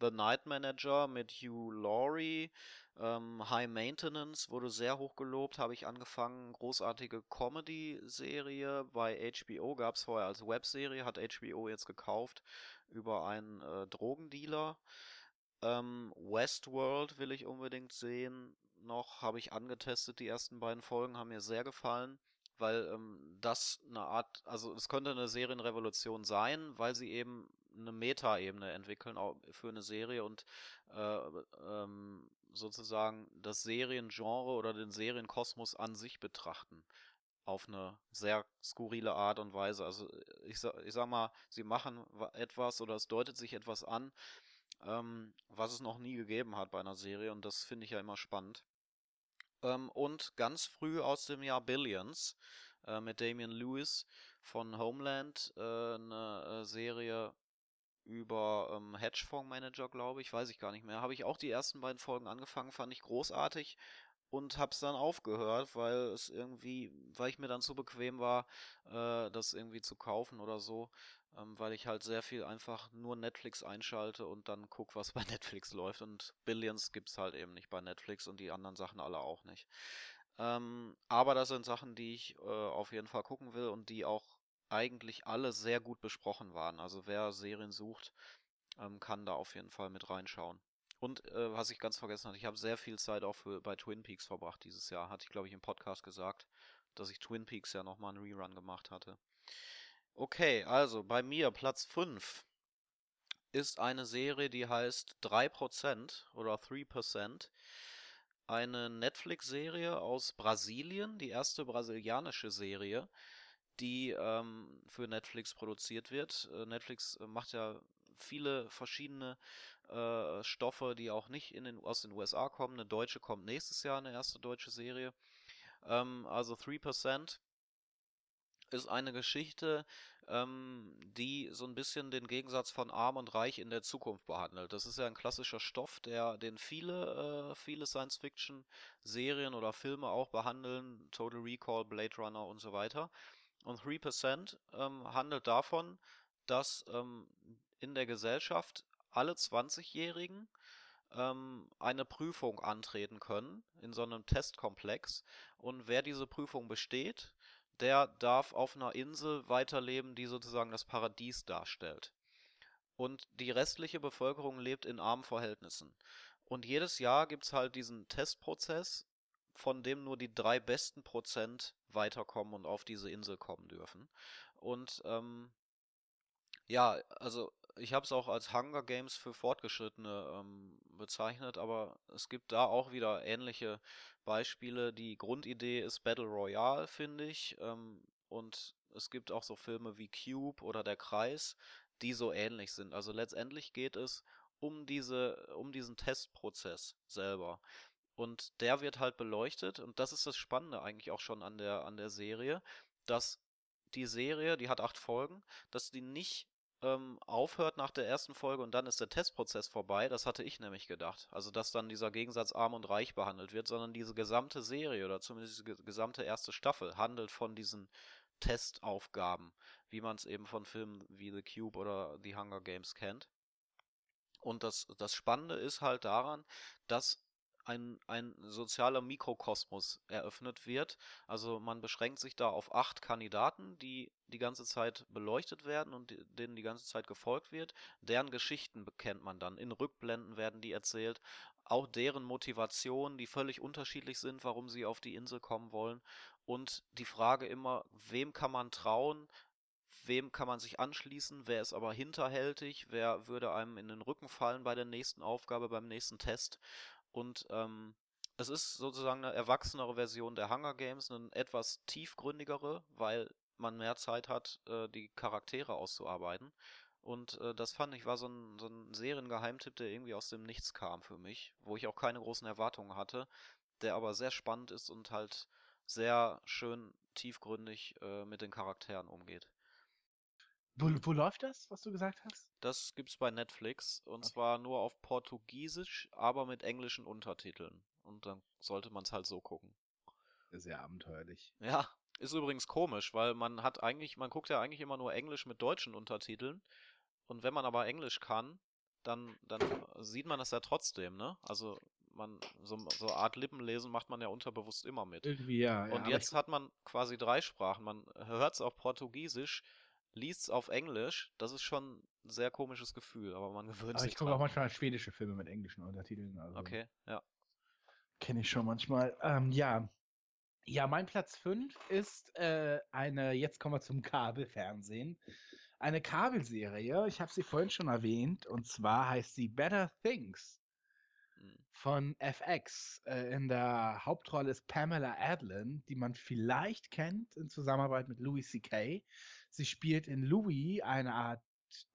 The Night Manager mit Hugh Laurie. Ähm, High Maintenance wurde sehr hoch gelobt, habe ich angefangen. Großartige Comedy-Serie. Bei HBO gab es vorher als Webserie, hat HBO jetzt gekauft über einen äh, Drogendealer. Ähm, Westworld will ich unbedingt sehen. Noch habe ich angetestet, die ersten beiden Folgen haben mir sehr gefallen weil ähm, das eine Art, also es könnte eine Serienrevolution sein, weil sie eben eine Meta-Ebene entwickeln für eine Serie und äh, ähm, sozusagen das Seriengenre oder den Serienkosmos an sich betrachten. Auf eine sehr skurrile Art und Weise. Also ich, sag, ich sag mal, sie machen etwas oder es deutet sich etwas an, ähm, was es noch nie gegeben hat bei einer Serie und das finde ich ja immer spannend. Ähm, und ganz früh aus dem Jahr Billions äh, mit Damian Lewis von Homeland, äh, eine äh, Serie über ähm, Hedgefondsmanager, glaube ich, weiß ich gar nicht mehr. Habe ich auch die ersten beiden Folgen angefangen, fand ich großartig und habe es dann aufgehört, weil es irgendwie, weil ich mir dann zu bequem war, äh, das irgendwie zu kaufen oder so, ähm, weil ich halt sehr viel einfach nur Netflix einschalte und dann guck, was bei Netflix läuft und Billions gibt's halt eben nicht bei Netflix und die anderen Sachen alle auch nicht. Ähm, aber das sind Sachen, die ich äh, auf jeden Fall gucken will und die auch eigentlich alle sehr gut besprochen waren. Also wer Serien sucht, ähm, kann da auf jeden Fall mit reinschauen. Und äh, was ich ganz vergessen hatte, ich habe sehr viel Zeit auch für, bei Twin Peaks verbracht dieses Jahr. Hatte ich, glaube ich, im Podcast gesagt, dass ich Twin Peaks ja nochmal einen Rerun gemacht hatte. Okay, also bei mir Platz 5 ist eine Serie, die heißt 3% oder 3%. Eine Netflix-Serie aus Brasilien, die erste brasilianische Serie, die ähm, für Netflix produziert wird. Äh, Netflix äh, macht ja viele verschiedene äh, Stoffe, die auch nicht in den, aus den USA kommen. Eine deutsche kommt nächstes Jahr, eine erste deutsche Serie. Ähm, also 3% ist eine Geschichte, ähm, die so ein bisschen den Gegensatz von Arm und Reich in der Zukunft behandelt. Das ist ja ein klassischer Stoff, der den viele, äh, viele Science-Fiction-Serien oder Filme auch behandeln, Total Recall, Blade Runner und so weiter. Und 3% ähm, handelt davon, dass ähm, in der Gesellschaft alle 20-Jährigen ähm, eine Prüfung antreten können in so einem Testkomplex. Und wer diese Prüfung besteht, der darf auf einer Insel weiterleben, die sozusagen das Paradies darstellt. und die restliche Bevölkerung lebt in armen Verhältnissen. Und jedes Jahr gibt's halt diesen Testprozess, von dem nur die drei besten Prozent weiterkommen und auf diese Insel kommen dürfen. Und ähm, ja, also ich habe es auch als Hunger Games für Fortgeschrittene ähm, bezeichnet, aber es gibt da auch wieder ähnliche Beispiele. Die Grundidee ist Battle Royale, finde ich. Ähm, und es gibt auch so Filme wie Cube oder Der Kreis, die so ähnlich sind. Also letztendlich geht es um diese, um diesen Testprozess selber. Und der wird halt beleuchtet, und das ist das Spannende eigentlich auch schon an der, an der Serie, dass die Serie, die hat acht Folgen, dass die nicht ähm, aufhört nach der ersten Folge und dann ist der Testprozess vorbei. Das hatte ich nämlich gedacht. Also, dass dann dieser Gegensatz arm und reich behandelt wird, sondern diese gesamte Serie oder zumindest die gesamte erste Staffel handelt von diesen Testaufgaben, wie man es eben von Filmen wie The Cube oder The Hunger Games kennt. Und das, das Spannende ist halt daran, dass ein, ein sozialer Mikrokosmos eröffnet wird. Also man beschränkt sich da auf acht Kandidaten, die die ganze Zeit beleuchtet werden und denen die ganze Zeit gefolgt wird. Deren Geschichten bekennt man dann. In Rückblenden werden die erzählt. Auch deren Motivationen, die völlig unterschiedlich sind, warum sie auf die Insel kommen wollen. Und die Frage immer, wem kann man trauen? Wem kann man sich anschließen? Wer ist aber hinterhältig? Wer würde einem in den Rücken fallen bei der nächsten Aufgabe, beim nächsten Test? Und ähm, es ist sozusagen eine erwachsenere Version der Hunger Games, eine etwas tiefgründigere, weil man mehr Zeit hat, äh, die Charaktere auszuarbeiten. Und äh, das fand ich war so ein, so ein Seriengeheimtipp, der irgendwie aus dem Nichts kam für mich, wo ich auch keine großen Erwartungen hatte, der aber sehr spannend ist und halt sehr schön tiefgründig äh, mit den Charakteren umgeht. Wo, wo läuft das, was du gesagt hast? Das gibt's bei Netflix und Okay. zwar nur auf Portugiesisch, aber mit englischen Untertiteln. Und dann sollte man es halt so gucken. Sehr abenteuerlich. Ja, ist übrigens komisch, weil man hat eigentlich, man guckt ja eigentlich immer nur Englisch mit deutschen Untertiteln. Und wenn man aber Englisch kann, dann, dann sieht man das ja trotzdem, ne? Also man, so, so eine Art Lippenlesen macht man ja unterbewusst immer mit. Irgendwie ja. ja Und aber jetzt hat man quasi drei Sprachen. Man hört es auf Portugiesisch, liest es auf Englisch. Das ist schon ein sehr komisches Gefühl, aber man gewöhnt aber sich ich gucke auch manchmal schwedische Filme mit englischen Untertiteln. Also Okay, ja. Kenne ich schon manchmal. Ähm, ja. Ja, mein Platz 5 ist äh, eine, jetzt kommen wir zum Kabelfernsehen. Eine Kabelserie, ich habe sie vorhin schon erwähnt, und zwar heißt sie Better Things Hm. von FX. Äh, in der Hauptrolle ist Pamela Adlon, die man vielleicht kennt in Zusammenarbeit mit Louis C.K. Sie spielt in Louis eine Art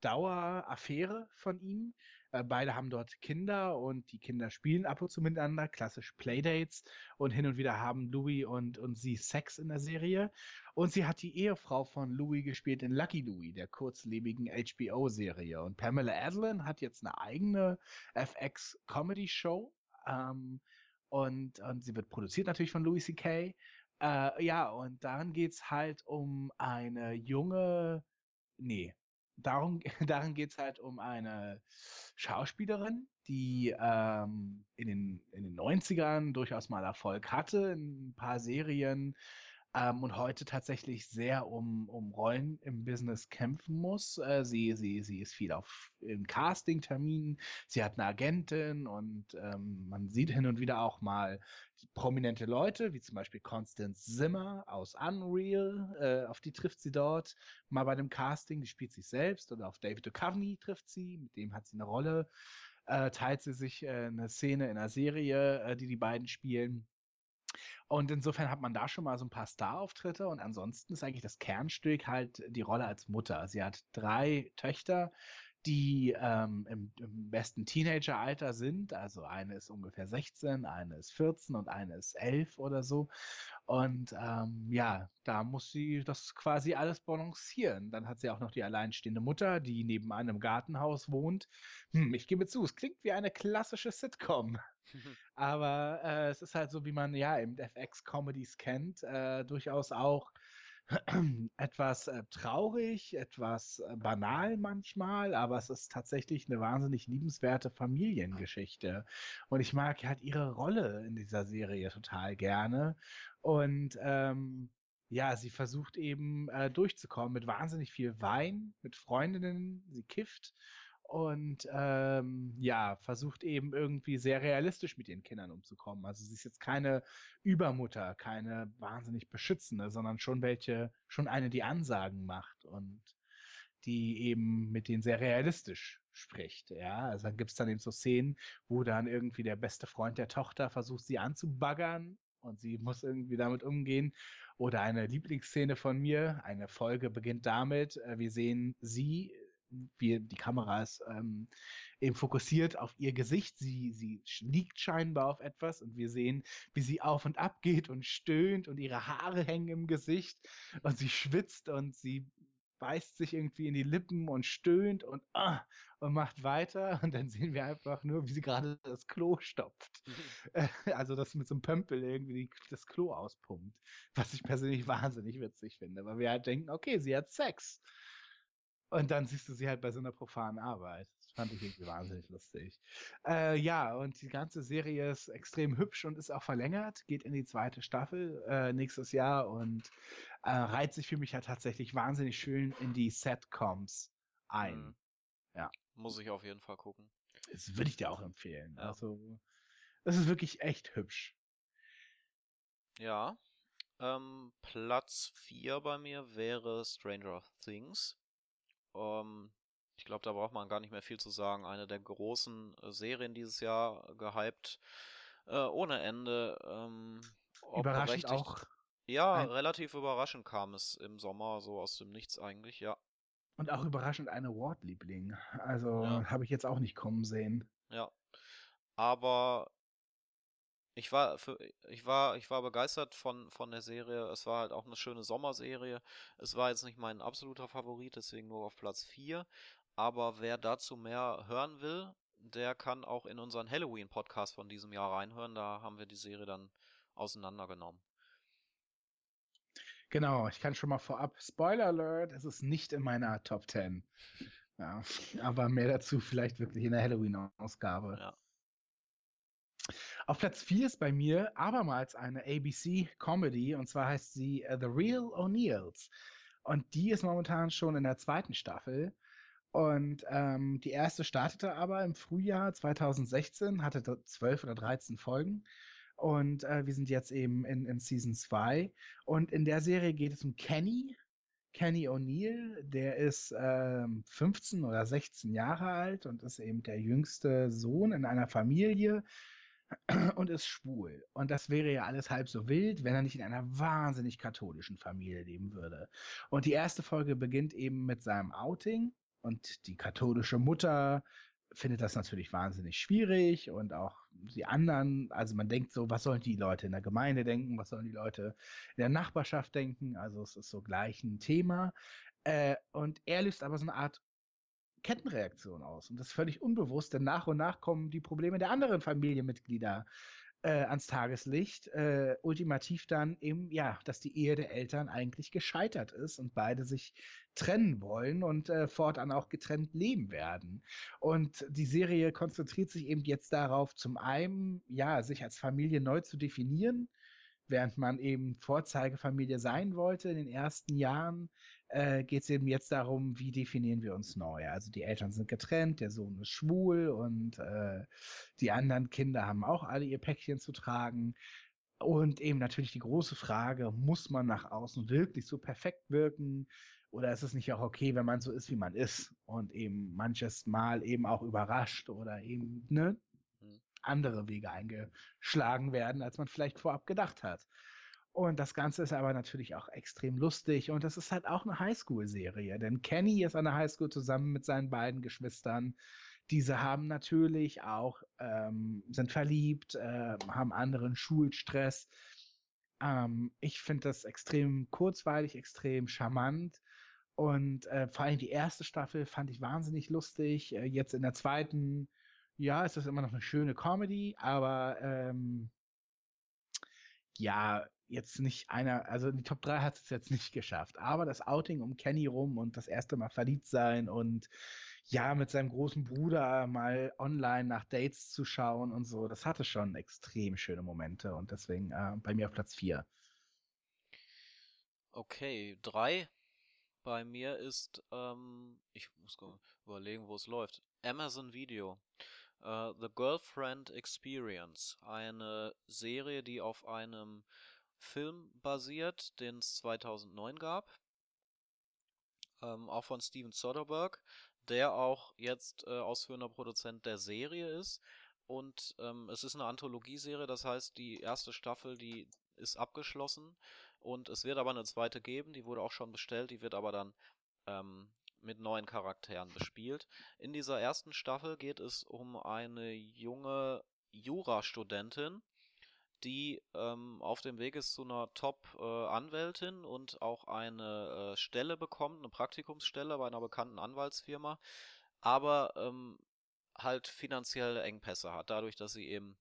Daueraffäre von ihm. Äh, beide haben dort Kinder und die Kinder spielen ab und zu miteinander, klassisch Playdates. Und hin und wieder haben Louis und, und sie Sex in der Serie. Und sie hat die Ehefrau von Louis gespielt in Lucky Louie, der kurzlebigen HBO-Serie. Und Pamela Adlon hat jetzt eine eigene FX-Comedy-Show. Ähm, und, und sie wird produziert natürlich von Louis C.K. Äh, ja, und darin geht's halt um eine junge, nee, darum, darin geht's halt um eine Schauspielerin, die ähm, in, den, in den 90ern durchaus mal Erfolg hatte in ein paar Serien ähm, und heute tatsächlich sehr um, um Rollen im Business kämpfen muss. Äh, sie, sie, sie ist viel auf in Casting-Terminen, sie hat eine Agentin und ähm, man sieht hin und wieder auch mal prominente Leute, wie zum Beispiel Constance Zimmer aus Unreal, äh, auf die trifft sie dort mal bei dem Casting, die spielt sich selbst oder auf David Duchovny trifft sie, mit dem hat sie eine Rolle, äh, teilt sie sich äh, eine Szene in einer Serie, äh, die die beiden spielen. Und insofern hat man da schon mal so ein paar Star-Auftritte und ansonsten ist eigentlich das Kernstück halt die Rolle als Mutter. Sie hat drei Töchter, die ähm, im, im besten Teenageralter sind. Also eine ist ungefähr 16, eine ist 14 und eine ist 11 oder so. Und ähm, ja, da muss sie das quasi alles balancieren. Dann hat sie auch noch die alleinstehende Mutter, die neben einem Gartenhaus wohnt. Hm, ich gebe zu, es klingt wie eine klassische Sitcom. Aber äh, es ist halt so, wie man ja im FX-Comedies kennt, äh, durchaus auch etwas äh, traurig, etwas äh, banal manchmal, aber es ist tatsächlich eine wahnsinnig liebenswerte Familiengeschichte. Und ich mag halt ihre Rolle in dieser Serie total gerne. Und ähm, ja, sie versucht eben äh, durchzukommen mit wahnsinnig viel Wein, mit Freundinnen, sie kifft und ähm, ja, versucht eben irgendwie sehr realistisch mit ihren Kindern umzukommen. Also sie ist jetzt keine Übermutter, keine wahnsinnig beschützende, sondern schon welche, schon eine, die Ansagen macht und die eben mit denen sehr realistisch spricht. Ja, also dann gibt es dann eben so Szenen, wo dann irgendwie der beste Freund der Tochter versucht, sie anzubaggern und sie muss irgendwie damit umgehen. Oder eine Lieblingsszene von mir, eine Folge beginnt damit, äh, wir sehen sie, wie die Kamera ist ähm, eben fokussiert auf ihr Gesicht. Sie, sie liegt scheinbar auf etwas und wir sehen, wie sie auf und ab geht und stöhnt und ihre Haare hängen im Gesicht und sie schwitzt und sie beißt sich irgendwie in die Lippen und stöhnt und, ah, und macht weiter. Und dann sehen wir einfach nur, wie sie gerade das Klo stopft. Mhm. also das mit so einem Pömpel irgendwie das Klo auspumpt. Was ich persönlich wahnsinnig witzig finde. Weil wir halt denken, okay, sie hat Sex. Und dann siehst du sie halt bei so einer profanen Arbeit. Das fand ich irgendwie wahnsinnig lustig. Äh, ja, und die ganze Serie ist extrem hübsch und ist auch verlängert, geht in die zweite Staffel äh, nächstes Jahr und äh, reiht sich für mich halt tatsächlich wahnsinnig schön in die Setcoms ein. Mhm. Ja. Muss ich auf jeden Fall gucken. Das würde ich dir auch empfehlen. Ja. Also, das ist wirklich echt hübsch. Ja. Ähm, Platz 4 bei mir wäre Stranger Things. Ähm, ich glaube, da braucht man gar nicht mehr viel zu sagen. Eine der großen äh, Serien dieses Jahr gehypt. Äh, ohne Ende. Ähm, Überraschend auch. Ja, ein... relativ überraschend kam es im Sommer, so aus dem Nichts eigentlich, ja. Und auch überraschend ein Award-Liebling. Also ja. habe ich jetzt auch nicht kommen sehen. Ja. Aber ich war für, ich war ich war begeistert von von der Serie. Es war halt auch eine schöne Sommerserie. Es war jetzt nicht mein absoluter Favorit, deswegen nur auf Platz 4, aber wer dazu mehr hören will, der kann auch in unseren Halloween Podcast von diesem Jahr reinhören, da haben wir die Serie dann auseinandergenommen. Genau, ich kann schon mal vorab Spoiler Alert, es ist nicht in meiner Top 10. Ja, aber mehr dazu vielleicht wirklich in der Halloween Ausgabe. Ja. Auf Platz 4 ist bei mir abermals eine ABC-Comedy und zwar heißt sie uh, The Real O'Neills. Und die ist momentan schon in der zweiten Staffel. Und ähm, die erste startete aber im Frühjahr 2016, hatte 12 oder 13 Folgen. Und äh, wir sind jetzt eben in, in Season 2. Und in der Serie geht es um Kenny. Kenny O'Neill, der ist ähm, 15 oder 16 Jahre alt und ist eben der jüngste Sohn in einer Familie und ist schwul. Und das wäre ja alles halb so wild, wenn er nicht in einer wahnsinnig katholischen Familie leben würde. Und die erste Folge beginnt eben mit seinem Outing und die katholische Mutter findet das natürlich wahnsinnig schwierig und auch die anderen, also man denkt so, was sollen die Leute in der Gemeinde denken, was sollen die Leute in der Nachbarschaft denken, also es ist so gleich ein Thema. Äh, und er löst aber so eine Art Kettenreaktion aus. Und das ist völlig unbewusst, denn nach und nach kommen die Probleme der anderen Familienmitglieder äh, ans Tageslicht. Äh, ultimativ dann eben, ja, dass die Ehe der Eltern eigentlich gescheitert ist und beide sich trennen wollen und äh, fortan auch getrennt leben werden. Und die Serie konzentriert sich eben jetzt darauf, zum einen, ja, sich als Familie neu zu definieren, während man eben Vorzeigefamilie sein wollte in den ersten Jahren, äh, geht es eben jetzt darum, wie definieren wir uns neu. Also die Eltern sind getrennt, der Sohn ist schwul und äh, die anderen Kinder haben auch alle ihr Päckchen zu tragen. Und eben natürlich die große Frage, muss man nach außen wirklich so perfekt wirken? Oder ist es nicht auch okay, wenn man so ist, wie man ist und eben manches Mal eben auch überrascht oder eben ne. Andere Wege eingeschlagen werden, als man vielleicht vorab gedacht hat. Und das Ganze ist aber natürlich auch extrem lustig und das ist halt auch eine Highschool-Serie, denn Kenny ist an der Highschool zusammen mit seinen beiden Geschwistern. Diese haben natürlich auch, ähm, sind verliebt, äh, haben anderen Schulstress. Ähm, ich finde das extrem kurzweilig, extrem charmant. Und äh, vor allem die erste Staffel fand ich wahnsinnig lustig. Äh, jetzt in der zweiten, ja, ist das immer noch eine schöne Comedy, aber ähm, ja, jetzt nicht einer, also die Top 3 hat es jetzt nicht geschafft, aber das Outing um Kenny rum und das erste Mal verliebt sein und ja, mit seinem großen Bruder mal online nach Dates zu schauen und so, das hatte schon extrem schöne Momente und deswegen äh, bei mir auf Platz 4. Okay, 3 bei mir ist, ähm, ich muss überlegen, wo es läuft. Amazon Video. Äh, The Girlfriend Experience. Eine Serie, die auf einem Film basiert, den es 2009 gab. Ähm, auch von Steven Soderbergh, der auch jetzt äh, ausführender Produzent der Serie ist. Und ähm, es ist eine Anthologieserie, das heißt, die erste Staffel, die ist abgeschlossen. Und es wird aber eine zweite geben, die wurde auch schon bestellt, die wird aber dann ähm, mit neuen Charakteren bespielt. In dieser ersten Staffel geht es um eine junge Jurastudentin, die ähm, auf dem Weg ist zu einer Top-Anwältin äh, und auch eine äh, Stelle bekommt, eine Praktikumsstelle bei einer bekannten Anwaltsfirma, aber ähm, halt finanzielle Engpässe hat, dadurch, dass sie eben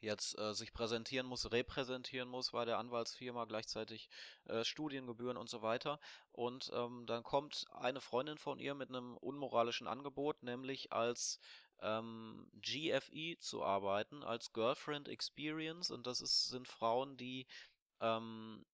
jetzt äh, sich präsentieren muss, repräsentieren muss bei der Anwaltsfirma, gleichzeitig äh, Studiengebühren und so weiter. Und ähm, dann kommt eine Freundin von ihr mit einem unmoralischen Angebot, nämlich als ähm, GFE zu arbeiten, als Girlfriend Experience. Und das ist, sind Frauen, die ähm,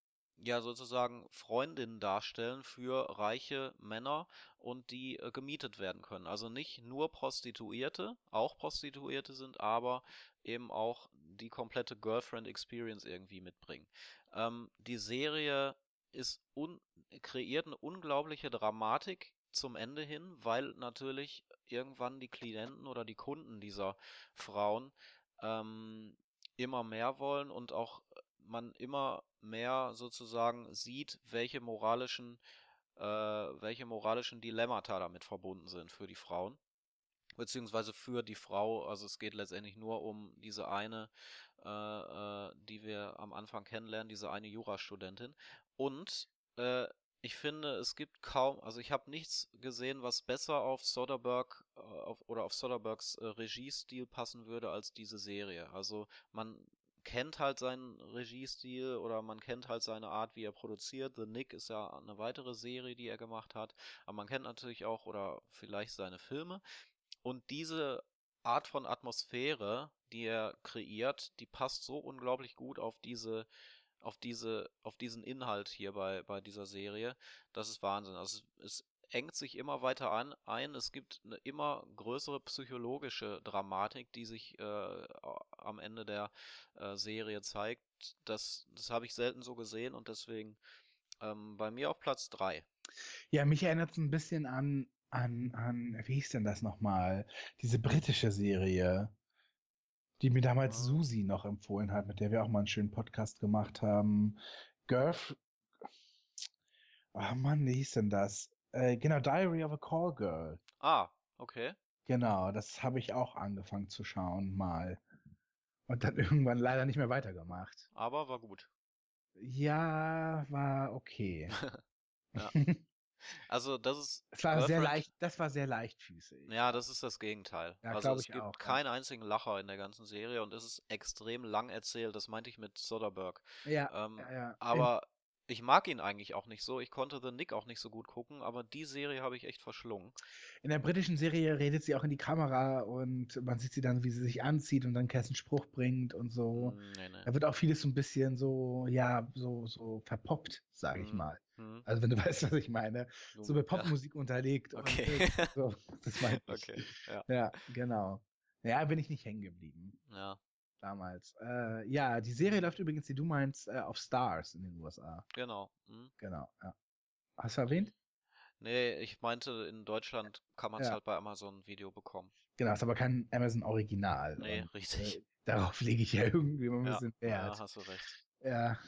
ja sozusagen Freundinnen darstellen für reiche Männer und die äh, gemietet werden können. Also nicht nur Prostituierte, auch Prostituierte sind, aber eben auch die komplette Girlfriend Experience irgendwie mitbringen. Ähm, die Serie ist un kreiert eine unglaubliche Dramatik zum Ende hin, weil natürlich irgendwann die Klienten oder die Kunden dieser Frauen ähm, immer mehr wollen und auch man immer mehr sozusagen sieht, welche moralischen, äh, welche moralischen Dilemmata damit verbunden sind für die Frauen. Beziehungsweise für die Frau, also es geht letztendlich nur um diese eine, äh, äh, die wir am Anfang kennenlernen, diese eine Jurastudentin. Und äh, ich finde, es gibt kaum, also ich habe nichts gesehen, was besser auf Soderbergh äh, auf, oder auf Soderberghs äh, Regiestil passen würde als diese Serie. Also man kennt halt seinen Regiestil oder man kennt halt seine Art, wie er produziert. The Nick ist ja eine weitere Serie, die er gemacht hat. Aber man kennt natürlich auch oder vielleicht seine Filme. Und diese Art von Atmosphäre, die er kreiert, die passt so unglaublich gut auf diese auf diese auf diesen Inhalt hier bei bei dieser Serie, das ist Wahnsinn. Also es engt sich immer weiter an, ein. Es gibt eine immer größere psychologische Dramatik, die sich äh, am Ende der äh, Serie zeigt. Das, das habe ich selten so gesehen und deswegen ähm, bei mir auf Platz 3. Ja, mich erinnert es ein bisschen an, an, an, wie hieß denn das nochmal? Diese britische Serie, die mir damals oh. Susi noch empfohlen hat, mit der wir auch mal einen schönen Podcast gemacht haben. Girl. Ah oh Mann, wie hieß denn das? Äh, genau, Diary of a Call Girl. Ah, okay. Genau, das habe ich auch angefangen zu schauen mal. Und dann irgendwann leider nicht mehr weitergemacht. Aber war gut. Ja, war okay. ja. Also das ist. Das war sehr leicht, das war sehr leichtfüßig. Ja, das ist das Gegenteil. Ja, also es gibt auch, keinen ja. einzigen Lacher in der ganzen Serie und es ist extrem lang erzählt. Das meinte ich mit Soderbergh. Ja. Ähm, ja, ja. Aber ich mag ihn eigentlich auch nicht so. Ich konnte The Nick auch nicht so gut gucken, aber die Serie habe ich echt verschlungen. In der britischen Serie redet sie auch in die Kamera und man sieht sie dann, wie sie sich anzieht und dann Kerstin Spruch bringt und so. Hm, nee, nee. Da wird auch vieles so ein bisschen so, ja, so, so verpoppt, sage ich hm. mal. Hm. Also wenn du weißt, was ich meine. So mit Popmusik ja. unterlegt. Okay. so, das meine ich. Okay, ja. ja, genau. Ja, bin ich nicht hängen geblieben. Ja damals. Äh, ja, die Serie läuft übrigens, die du meinst, äh, auf Stars in den USA. Genau. Hm. Genau, ja. Hast du erwähnt? Nee, ich meinte, in Deutschland kann man es ja. halt bei Amazon Video bekommen. Genau, ist aber kein Amazon Original. Nee, und, richtig. Äh, darauf lege ich ja irgendwie immer ein ja, bisschen Wert. Ja, hast du recht. Ja,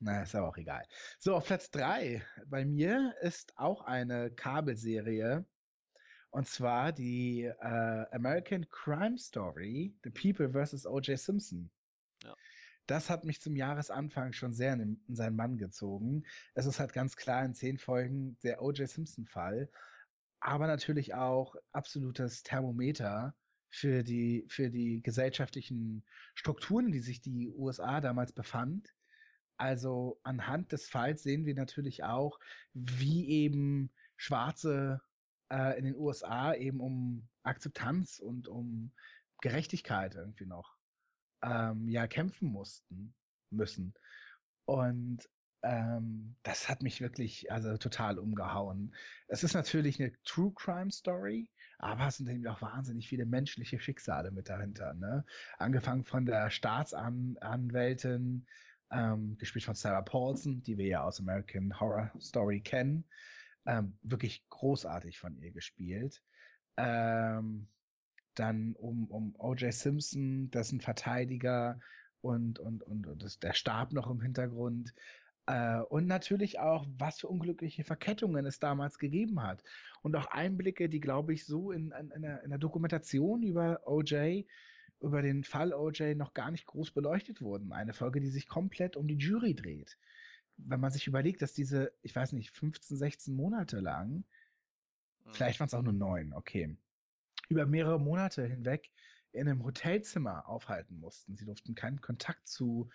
na, ist aber auch egal. So, auf Platz 3 bei mir ist auch eine Kabelserie und zwar die äh, American Crime Story, The People vs. O.J. Simpson. Ja. Das hat mich zum Jahresanfang schon sehr in, in seinen Mann gezogen. Es ist halt ganz klar in zehn Folgen der O.J. Simpson-Fall, aber natürlich auch absolutes Thermometer für die, für die gesellschaftlichen Strukturen, in die sich die USA damals befand. Also anhand des Falls sehen wir natürlich auch, wie eben schwarze äh, in den USA eben um Akzeptanz und um Gerechtigkeit irgendwie noch ähm, ja kämpfen mussten müssen. Und Ähm, das hat mich wirklich also total umgehauen. Es ist natürlich eine True Crime Story, aber es sind eben auch wahnsinnig viele menschliche Schicksale mit dahinter. Ne? Angefangen von der Staatsanwältin, ähm, gespielt von Sarah Paulson, die wir ja aus American Horror Story kennen. Ähm, wirklich großartig von ihr gespielt. Ähm, dann um, um O.J. Simpson, dessen Verteidiger und, und, und, und das, der Stab noch im Hintergrund. Äh, und natürlich auch, was für unglückliche Verkettungen es damals gegeben hat. Und auch Einblicke, die, glaube ich, so in, in, in, der, in der Dokumentation über OJ, über den Fall OJ noch gar nicht groß beleuchtet wurden. Eine Folge, die sich komplett um die Jury dreht. Wenn man sich überlegt, dass diese, ich weiß nicht, 15, 16 Monate lang, mhm. vielleicht waren es auch nur neun, okay, über mehrere Monate hinweg in einem Hotelzimmer aufhalten mussten. Sie durften keinen Kontakt zu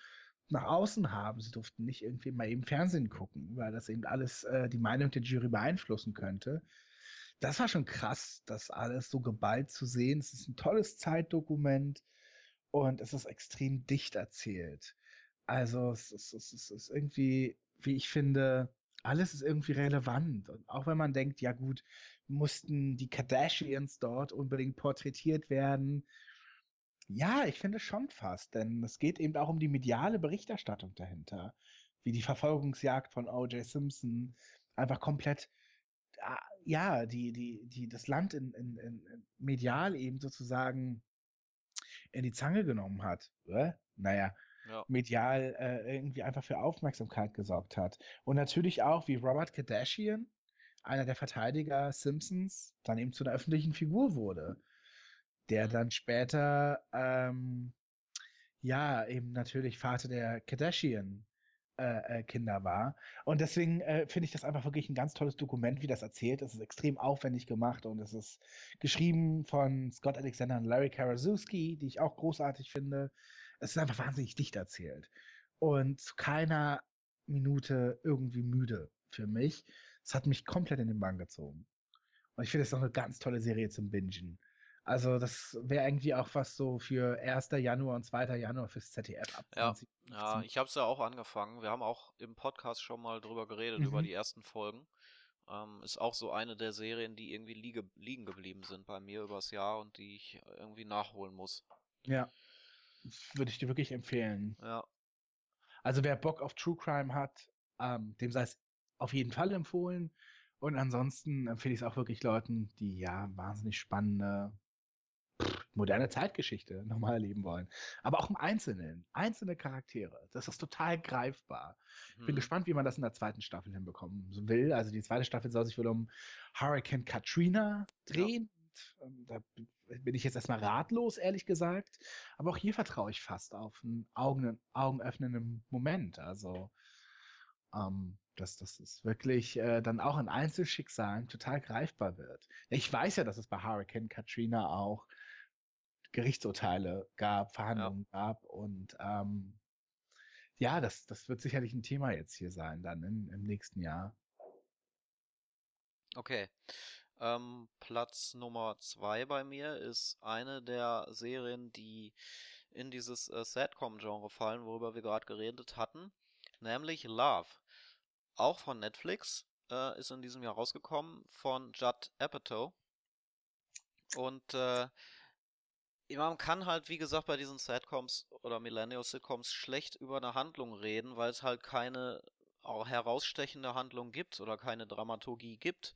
nach außen haben. Sie durften nicht irgendwie mal eben Fernsehen gucken, weil das eben alles äh, die Meinung der Jury beeinflussen könnte. Das war schon krass, das alles so geballt zu sehen. Es ist ein tolles Zeitdokument und es ist extrem dicht erzählt. Also es ist, es ist, es ist irgendwie, wie ich finde, alles ist irgendwie relevant. Und auch wenn man denkt, ja gut, mussten die Kardashians dort unbedingt porträtiert werden ja, ich finde schon fast, denn es geht eben auch um die mediale Berichterstattung dahinter, wie die Verfolgungsjagd von O.J. Simpson einfach komplett, ah, ja, die, die, die das Land in, in, in medial eben sozusagen in die Zange genommen hat. Oder? Naja, ja. medial äh, irgendwie einfach für Aufmerksamkeit gesorgt hat. Und natürlich auch, wie Robert Kardashian, einer der Verteidiger Simpsons, dann eben zu einer öffentlichen Figur wurde der dann später, ähm, ja, eben natürlich Vater der Kardashian äh, äh, Kinder war. Und deswegen äh, finde ich das einfach wirklich ein ganz tolles Dokument, wie das erzählt. Es ist extrem aufwendig gemacht und es ist geschrieben von Scott Alexander und Larry Karaszewski, die ich auch großartig finde. Es ist einfach wahnsinnig dicht erzählt und zu keiner Minute irgendwie müde für mich. Es hat mich komplett in den Bann gezogen. Und ich finde es auch eine ganz tolle Serie zum Bingen. Also das wäre irgendwie auch was so für 1. Januar und 2. Januar fürs ZDF ab. Ja, ja ich habe es ja auch angefangen. Wir haben auch im Podcast schon mal drüber geredet, mhm. über die ersten Folgen. Ähm, ist auch so eine der Serien, die irgendwie liege, liegen geblieben sind bei mir übers Jahr und die ich irgendwie nachholen muss. Ja, würde ich dir wirklich empfehlen. Ja. Also wer Bock auf True Crime hat, ähm, dem sei es auf jeden Fall empfohlen. Und ansonsten empfehle ich es auch wirklich Leuten, die ja wahnsinnig spannende moderne Zeitgeschichte nochmal erleben wollen. Aber auch im Einzelnen, einzelne Charaktere. Das ist total greifbar. Ich bin hm. gespannt, wie man das in der zweiten Staffel hinbekommen will. Also die zweite Staffel soll sich wohl um Hurricane Katrina drehen. Ja. Ähm, da bin ich jetzt erstmal ratlos, ehrlich gesagt. Aber auch hier vertraue ich fast auf einen Augen, augenöffnenden Moment. Also, ähm, dass das ist wirklich äh, dann auch in Einzelschicksalen total greifbar wird. Ich weiß ja, dass es bei Hurricane Katrina auch Gerichtsurteile gab, Verhandlungen ja. gab und ähm, ja, das, das wird sicherlich ein Thema jetzt hier sein, dann in, im nächsten Jahr. Okay. Ähm, Platz Nummer zwei bei mir ist eine der Serien, die in dieses äh, Satcom-Genre fallen, worüber wir gerade geredet hatten, nämlich Love. Auch von Netflix, äh, ist in diesem Jahr rausgekommen, von Judd Apatow. Und äh, man kann halt, wie gesagt, bei diesen Sitcoms oder Millennial-Sitcoms schlecht über eine Handlung reden, weil es halt keine herausstechende Handlung gibt oder keine Dramaturgie gibt.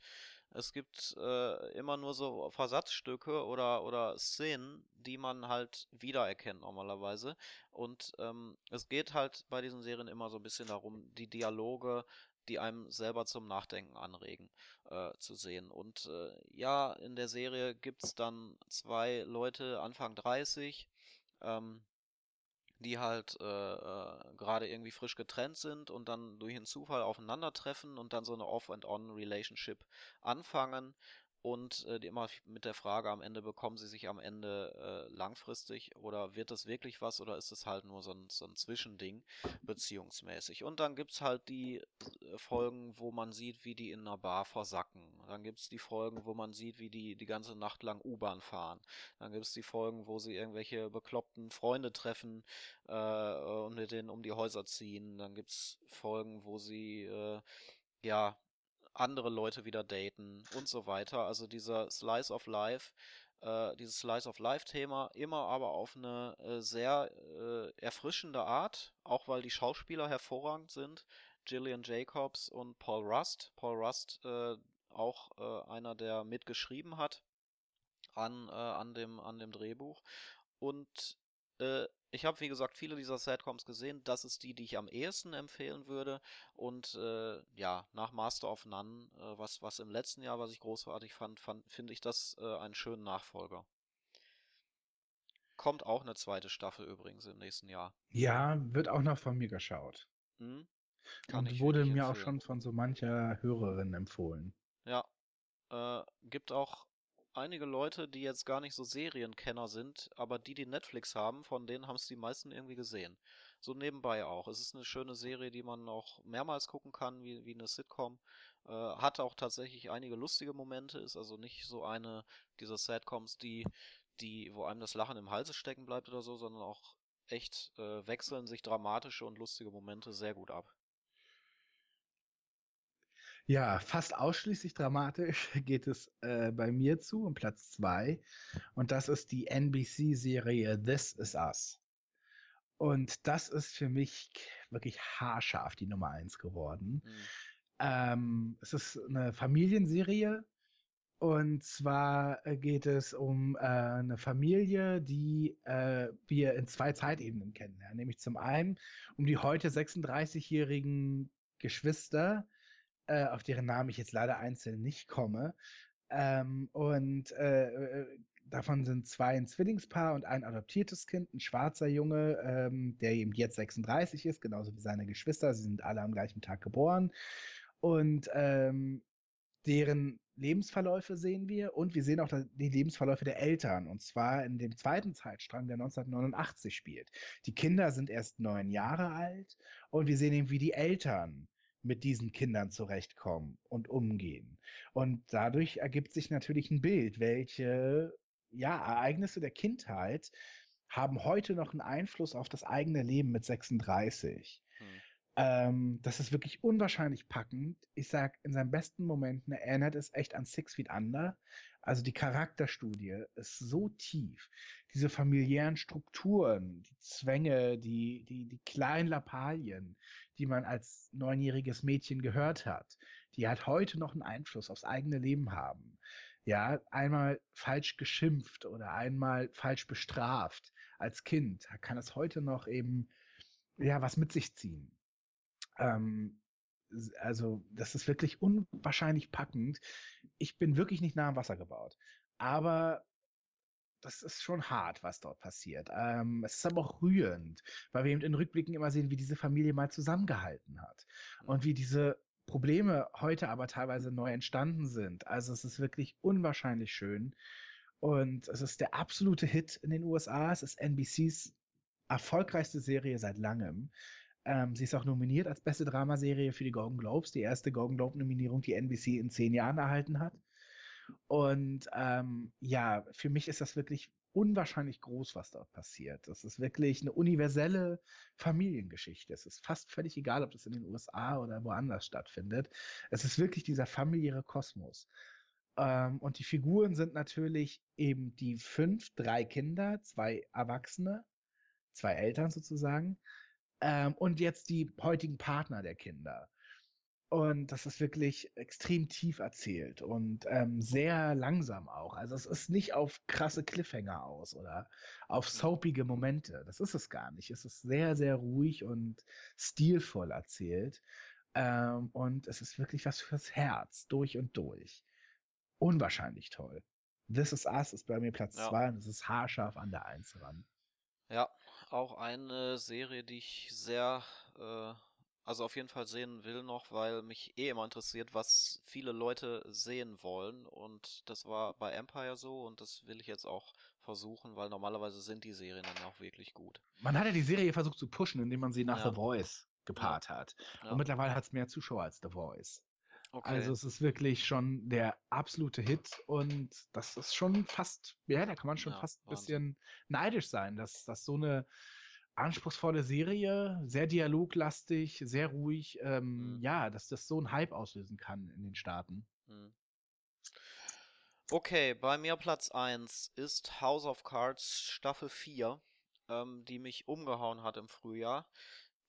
Es gibt äh, immer nur so Versatzstücke oder, oder Szenen, die man halt wiedererkennt normalerweise. Und ähm, es geht halt bei diesen Serien immer so ein bisschen darum, die Dialoge die einem selber zum Nachdenken anregen, äh, zu sehen. Und äh, ja, in der Serie gibt's dann zwei Leute Anfang 30, ähm, die halt äh, äh, gerade irgendwie frisch getrennt sind und dann durch einen Zufall aufeinandertreffen und dann so eine Off-and-On-Relationship anfangen und äh, die immer mit der Frage am Ende, bekommen sie sich am Ende äh, langfristig oder wird das wirklich was oder ist es halt nur so ein, so ein Zwischending beziehungsmäßig. Und dann gibt's halt die äh, Folgen, wo man sieht, wie die in einer Bar versacken. Dann gibt es die Folgen, wo man sieht, wie die die ganze Nacht lang U-Bahn fahren. Dann gibt es die Folgen, wo sie irgendwelche bekloppten Freunde treffen äh, und mit denen um die Häuser ziehen. Dann gibt es Folgen, wo sie äh, ja andere Leute wieder daten und so weiter. Also dieser Slice of Life äh, dieses Slice of Life-Thema, immer aber auf eine äh, sehr äh, erfrischende Art, auch weil die Schauspieler hervorragend sind. Gillian Jacobs und Paul Rust. Paul Rust äh, auch äh, einer, der mitgeschrieben hat an, äh, an, dem, an dem Drehbuch. Und ich habe, wie gesagt, viele dieser Setcoms gesehen. Das ist die, die ich am ehesten empfehlen würde. Und äh, ja, nach Master of None, äh, was, was im letzten Jahr, was ich großartig fand, fand finde ich das äh, einen schönen Nachfolger. Kommt auch eine zweite Staffel übrigens im nächsten Jahr. Ja, wird auch noch von mir geschaut. Hm? Und wurde mir empfehlen. auch schon von so mancher Hörerin empfohlen. Ja. Äh, gibt auch einige Leute, die jetzt gar nicht so Serienkenner sind, aber die, die Netflix haben, von denen haben es die meisten irgendwie gesehen. So nebenbei auch. Es ist eine schöne Serie, die man auch mehrmals gucken kann, wie, wie eine Sitcom. Äh, hat auch tatsächlich einige lustige Momente, ist also nicht so eine dieser Sitcoms, die, die, wo einem das Lachen im Halse stecken bleibt oder so, sondern auch echt äh, wechseln sich dramatische und lustige Momente sehr gut ab. Ja, fast ausschließlich dramatisch geht es äh, bei mir zu, um Platz zwei. Und das ist die NBC-Serie This Is Us. Und das ist für mich wirklich haarscharf die Nummer eins geworden. Mhm. Ähm, es ist eine Familienserie. Und zwar äh, geht es um äh, eine Familie, die äh, wir in zwei Zeitebenen kennen. Nämlich zum einen um die heute 36-jährigen Geschwister, äh, auf deren Namen ich jetzt leider einzeln nicht komme. Ähm, und äh, äh, davon sind zwei ein Zwillingspaar und ein adoptiertes Kind, ein schwarzer Junge, ähm, der eben jetzt 36 ist, genauso wie seine Geschwister. Sie sind alle am gleichen Tag geboren. Und ähm, deren Lebensverläufe sehen wir und wir sehen auch die Lebensverläufe der Eltern und zwar in dem zweiten Zeitstrang, der 1989 spielt. Die Kinder sind erst neun Jahre alt und wir sehen eben, wie die Eltern mit diesen Kindern zurechtkommen und umgehen. Und dadurch ergibt sich natürlich ein Bild, welche ja, Ereignisse der Kindheit haben heute noch einen Einfluss auf das eigene Leben mit 36. Hm. Ähm, das ist wirklich unwahrscheinlich packend. Ich sag, in seinen besten Momenten erinnert es echt an Six Feet Under. Also die Charakterstudie ist so tief. Diese familiären Strukturen, die Zwänge, die, die, die kleinen Lappalien, die man als neunjähriges Mädchen gehört hat, die halt heute noch einen Einfluss aufs eigene Leben haben. Ja, einmal falsch geschimpft oder einmal falsch bestraft als Kind, kann es heute noch eben, ja, was mit sich ziehen. Ähm, also das ist wirklich unwahrscheinlich packend. Ich bin wirklich nicht nah am Wasser gebaut. Aber das ist schon hart, was dort passiert. Ähm, es ist aber auch rührend, weil wir eben in Rückblicken immer sehen, wie diese Familie mal zusammengehalten hat und wie diese Probleme heute aber teilweise neu entstanden sind. Also es ist wirklich unwahrscheinlich schön und es ist der absolute Hit in den USA. Es ist NBCs erfolgreichste Serie seit langem. Ähm, sie ist auch nominiert als beste Dramaserie für die Golden Globes, die erste Golden Globe-Nominierung, die NBC in zehn Jahren erhalten hat. Und ähm, ja, für mich ist das wirklich unwahrscheinlich groß, was dort passiert. Das ist wirklich eine universelle Familiengeschichte. Es ist fast völlig egal, ob das in den USA oder woanders stattfindet. Es ist wirklich dieser familiäre Kosmos. Ähm, und die Figuren sind natürlich eben die fünf, drei Kinder, zwei Erwachsene, zwei Eltern sozusagen, ähm, und jetzt die heutigen Partner der Kinder. Und das ist wirklich extrem tief erzählt und ähm, sehr langsam auch. Also es ist nicht auf krasse Cliffhanger aus oder auf soapige Momente. Das ist es gar nicht. Es ist sehr, sehr ruhig und stilvoll erzählt. Ähm, und es ist wirklich was fürs Herz, durch und durch. Unwahrscheinlich toll. This is Us ist bei mir Platz ja. zwei und es ist haarscharf an der Eins ran. Ja, auch eine Serie, die ich sehr, äh, also auf jeden Fall sehen will noch, weil mich eh immer interessiert, was viele Leute sehen wollen. Und das war bei Empire so und das will ich jetzt auch versuchen, weil normalerweise sind die Serien dann auch wirklich gut. Man hat ja die Serie versucht zu pushen, indem man sie nach ja. The Voice gepaart ja. hat. Und ja. mittlerweile hat es mehr Zuschauer als The Voice. Okay. Also es ist wirklich schon der absolute Hit und das ist schon fast, ja, da kann man schon Ja, fast ein bisschen neidisch sein, dass, dass so eine anspruchsvolle Serie, sehr dialoglastig, sehr ruhig, ähm, Mhm. ja, dass das so einen Hype auslösen kann in den Staaten. Hm. Okay, bei mir Platz 1 ist House of Cards Staffel 4, ähm, die mich umgehauen hat im Frühjahr.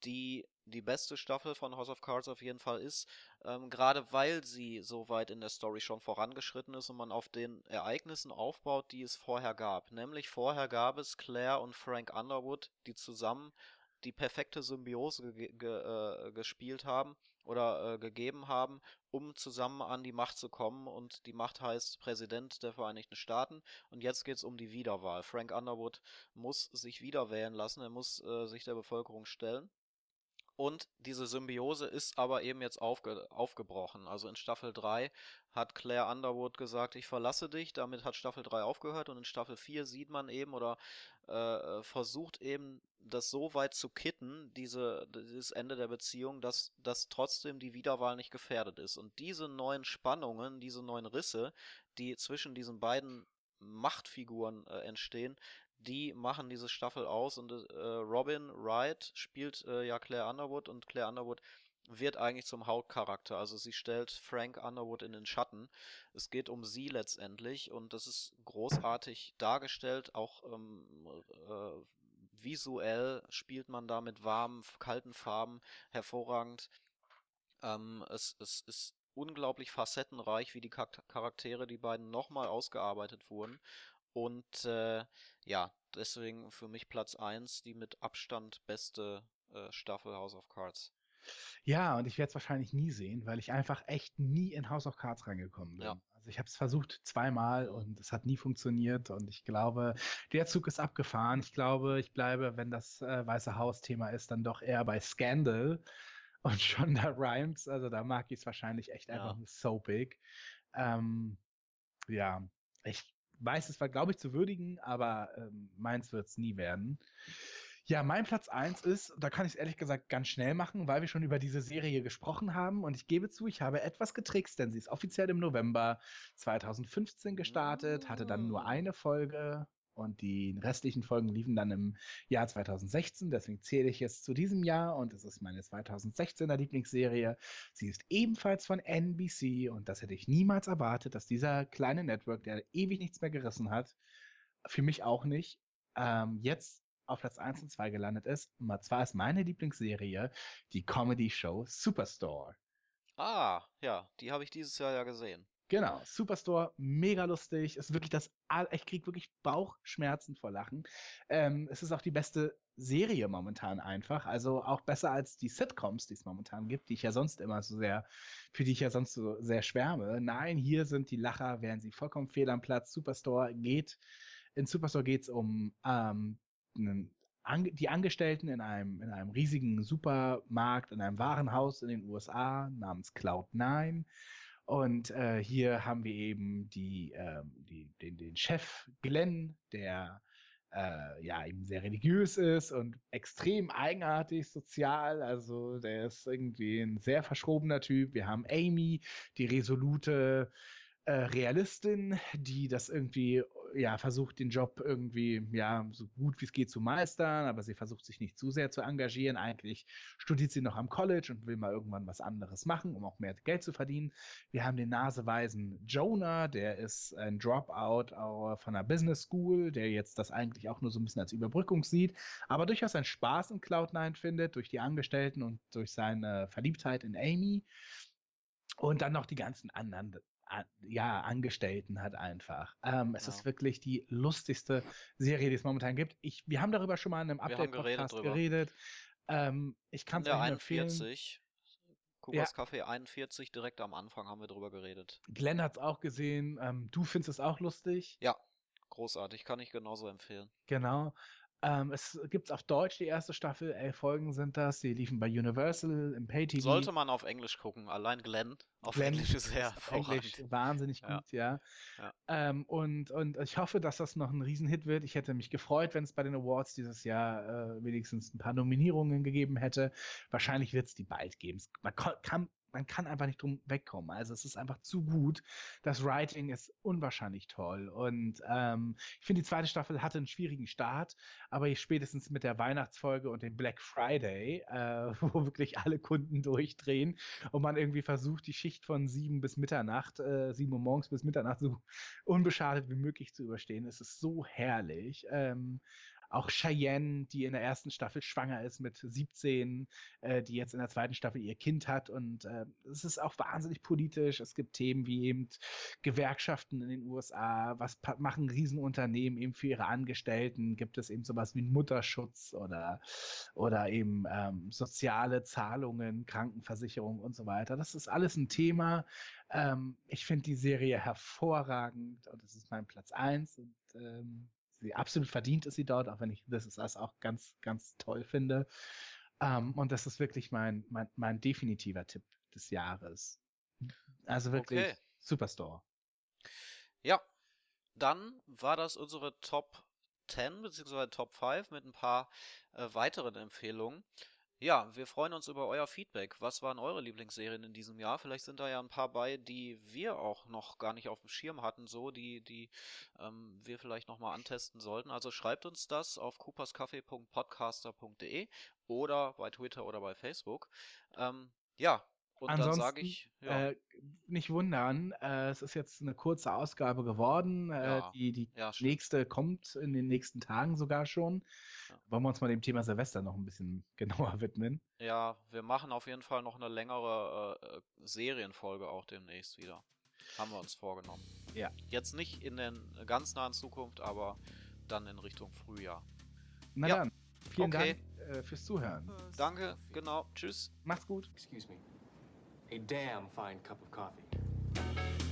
Die die beste Staffel von House of Cards auf jeden Fall ist, ähm, gerade weil sie so weit in der Story schon vorangeschritten ist und man auf den Ereignissen aufbaut, die es vorher gab. Nämlich vorher gab es Claire und Frank Underwood, die zusammen die perfekte Symbiose ge ge äh, gespielt haben oder äh, gegeben haben, um zusammen an die Macht zu kommen. Und die Macht heißt Präsident der Vereinigten Staaten. Und jetzt geht es um die Wiederwahl. Frank Underwood muss sich wiederwählen lassen, er muss äh, sich der Bevölkerung stellen. Und diese Symbiose ist aber eben jetzt aufge aufgebrochen. Also in Staffel 3 hat Claire Underwood gesagt, ich verlasse dich. Damit hat Staffel 3 aufgehört. Und in Staffel 4 sieht man eben oder äh, versucht eben das so weit zu kitten, diese, dieses Ende der Beziehung, dass, dass trotzdem die Wiederwahl nicht gefährdet ist. Und diese neuen Spannungen, diese neuen Risse, die zwischen diesen beiden Machtfiguren äh, entstehen, die machen diese Staffel aus und äh, Robin Wright spielt äh, ja Claire Underwood und Claire Underwood wird eigentlich zum Hauptcharakter. Also sie stellt Frank Underwood in den Schatten. Es geht um sie letztendlich und das ist großartig dargestellt. Auch ähm, äh, visuell spielt man da mit warmen, kalten Farben hervorragend. Ähm, es, es ist unglaublich facettenreich, wie die Charaktere, die beiden nochmal ausgearbeitet wurden. Und äh, ja, deswegen für mich Platz 1, die mit Abstand beste äh, Staffel House of Cards. Ja, und ich werde es wahrscheinlich nie sehen, weil ich einfach echt nie in House of Cards reingekommen bin. Ja. Also ich habe es versucht zweimal und es hat nie funktioniert und ich glaube, der Zug ist abgefahren. Ich glaube, ich bleibe, wenn das äh, Weiße Haus-Thema ist, dann doch eher bei Scandal und Shonda Rhimes. Also da mag ich es wahrscheinlich echt einfach Ja. nur soapig. Ähm, ja, ich weiß es war, glaube ich, zu würdigen, aber ähm, meins wird es nie werden. Ja, mein Platz 1 ist, da kann ich es ehrlich gesagt ganz schnell machen, weil wir schon über diese Serie gesprochen haben und ich gebe zu, ich habe etwas getrickst, denn sie ist offiziell im November 2015 gestartet, hatte dann nur Mm. eine Folge und die restlichen Folgen liefen dann im Jahr 2016, deswegen zähle ich jetzt zu diesem Jahr und es ist meine 2016er Lieblingsserie. Sie ist ebenfalls von NBC und das hätte ich niemals erwartet, dass dieser kleine Network, der ewig nichts mehr gerissen hat, für mich auch nicht, ähm, jetzt auf Platz 1 und 2 gelandet ist. Und zwar ist meine Lieblingsserie die Comedy-Show Superstore. Ah, ja, die habe ich dieses Jahr ja gesehen. Genau, Superstore, mega lustig. Ist wirklich das, ich krieg wirklich Bauchschmerzen vor Lachen. Ähm, es ist auch die beste Serie momentan einfach. Also auch besser als die Sitcoms, die es momentan gibt, die ich ja sonst immer so sehr, für die ich ja sonst so sehr schwärme. Nein, hier sind die Lacher, wären sie vollkommen fehl am Platz. Superstore geht, in Superstore geht es um ähm, einen die Angestellten in einem, in einem riesigen Supermarkt, in einem Warenhaus in den USA namens Cloud9. Und äh, hier haben wir eben die, ähm, die, den, den Chef Glenn, der äh, ja eben sehr religiös ist und extrem eigenartig sozial. Also der ist irgendwie ein sehr verschrobener Typ. Wir haben Amy, die resolute äh, Realistin, die das irgendwie ja versucht, den Job irgendwie ja so gut wie es geht zu meistern, aber sie versucht sich nicht zu sehr zu engagieren. Eigentlich studiert sie noch am College und will mal irgendwann was anderes machen, um auch mehr Geld zu verdienen. Wir haben den naseweisen Jonah, der ist ein Dropout von einer Business School, der jetzt das eigentlich auch nur so ein bisschen als Überbrückung sieht, aber durchaus einen Spaß in Cloud9 findet, durch die Angestellten und durch seine Verliebtheit in Amy. Und dann noch die ganzen anderen ja, Angestellten hat einfach. Ähm, es Ja. ist wirklich die lustigste Serie, die es momentan gibt. Ich, wir haben darüber schon mal in einem geredet Update-Podcast drüber. geredet. Ähm, ich kann es Ja, euch empfehlen. 41. Kubas Café 41, direkt am Anfang haben wir drüber geredet. Glenn hat es auch gesehen. Ähm, du findest es auch lustig. Ja, großartig, kann ich genauso empfehlen. Genau. Ähm, es gibt auf Deutsch die erste Staffel, elf Folgen sind das. Die liefen bei Universal im Pay-TV. Sollte man auf Englisch gucken, allein Glenn auf Glenn Englisch ist sehr auf Englisch wahnsinnig Ja. gut, ja. Ja. Ähm, und, und ich hoffe, dass das noch ein Riesenhit wird. Ich hätte mich gefreut, wenn es bei den Awards dieses Jahr äh, wenigstens ein paar Nominierungen gegeben hätte. Wahrscheinlich wird es die bald geben. Man kann man kann einfach nicht drum wegkommen. Also es ist einfach zu gut. Das Writing ist unwahrscheinlich toll. Und ähm, ich finde, die zweite Staffel hatte einen schwierigen Start, aber spätestens mit der Weihnachtsfolge und dem Black Friday, äh, wo wirklich alle Kunden durchdrehen und man irgendwie versucht, die Schicht von sieben bis Mitternacht, äh, sieben Uhr morgens bis Mitternacht so unbeschadet wie möglich zu überstehen. Es ist so herrlich. Ähm, auch Cheyenne, die in der ersten Staffel schwanger ist mit 17, äh, die jetzt in der zweiten Staffel ihr Kind hat. Und äh, es ist auch wahnsinnig politisch. Es gibt Themen wie eben Gewerkschaften in den USA. Was machen Riesenunternehmen eben für ihre Angestellten? Gibt es eben sowas wie Mutterschutz oder, oder eben ähm, soziale Zahlungen, Krankenversicherung und so weiter? Das ist alles ein Thema. Ähm, ich finde die Serie hervorragend und das ist mein Platz eins. Und ähm, sie absolut verdient ist sie dort, auch wenn ich This Is Us auch ganz, ganz toll finde. Um, ähm, und das ist wirklich mein, mein, mein definitiver Tipp des Jahres. Also wirklich okay. Superstore. Ja, dann war das unsere Top 10 bzw. Top 5 mit ein paar äh, weiteren Empfehlungen. Ja, wir freuen uns über euer Feedback. Was waren eure Lieblingsserien in diesem Jahr? Vielleicht sind da ja ein paar bei, die wir auch noch gar nicht auf dem Schirm hatten, so, die, die ähm, wir vielleicht nochmal antesten sollten. Also schreibt uns das auf cooperscafé.podcaster.de oder bei Twitter oder bei Facebook. Ähm, ja, und Ansonsten, dann sage ich, ja. äh, nicht wundern, äh, es ist jetzt eine kurze Ausgabe geworden. Äh, ja. Die, die ja, nächste kommt in den nächsten Tagen sogar schon. Wollen wir uns mal dem Thema Silvester noch ein bisschen genauer widmen? Ja, wir machen auf jeden Fall noch eine längere äh, Serienfolge auch demnächst wieder. Haben wir uns vorgenommen. Ja. Jetzt nicht in der ganz nahen Zukunft, aber dann in Richtung Frühjahr. Na dann, vielen okay. Dank äh, fürs Zuhören. Danke, genau. Tschüss. Macht's gut. Excuse me. A damn fine cup of coffee.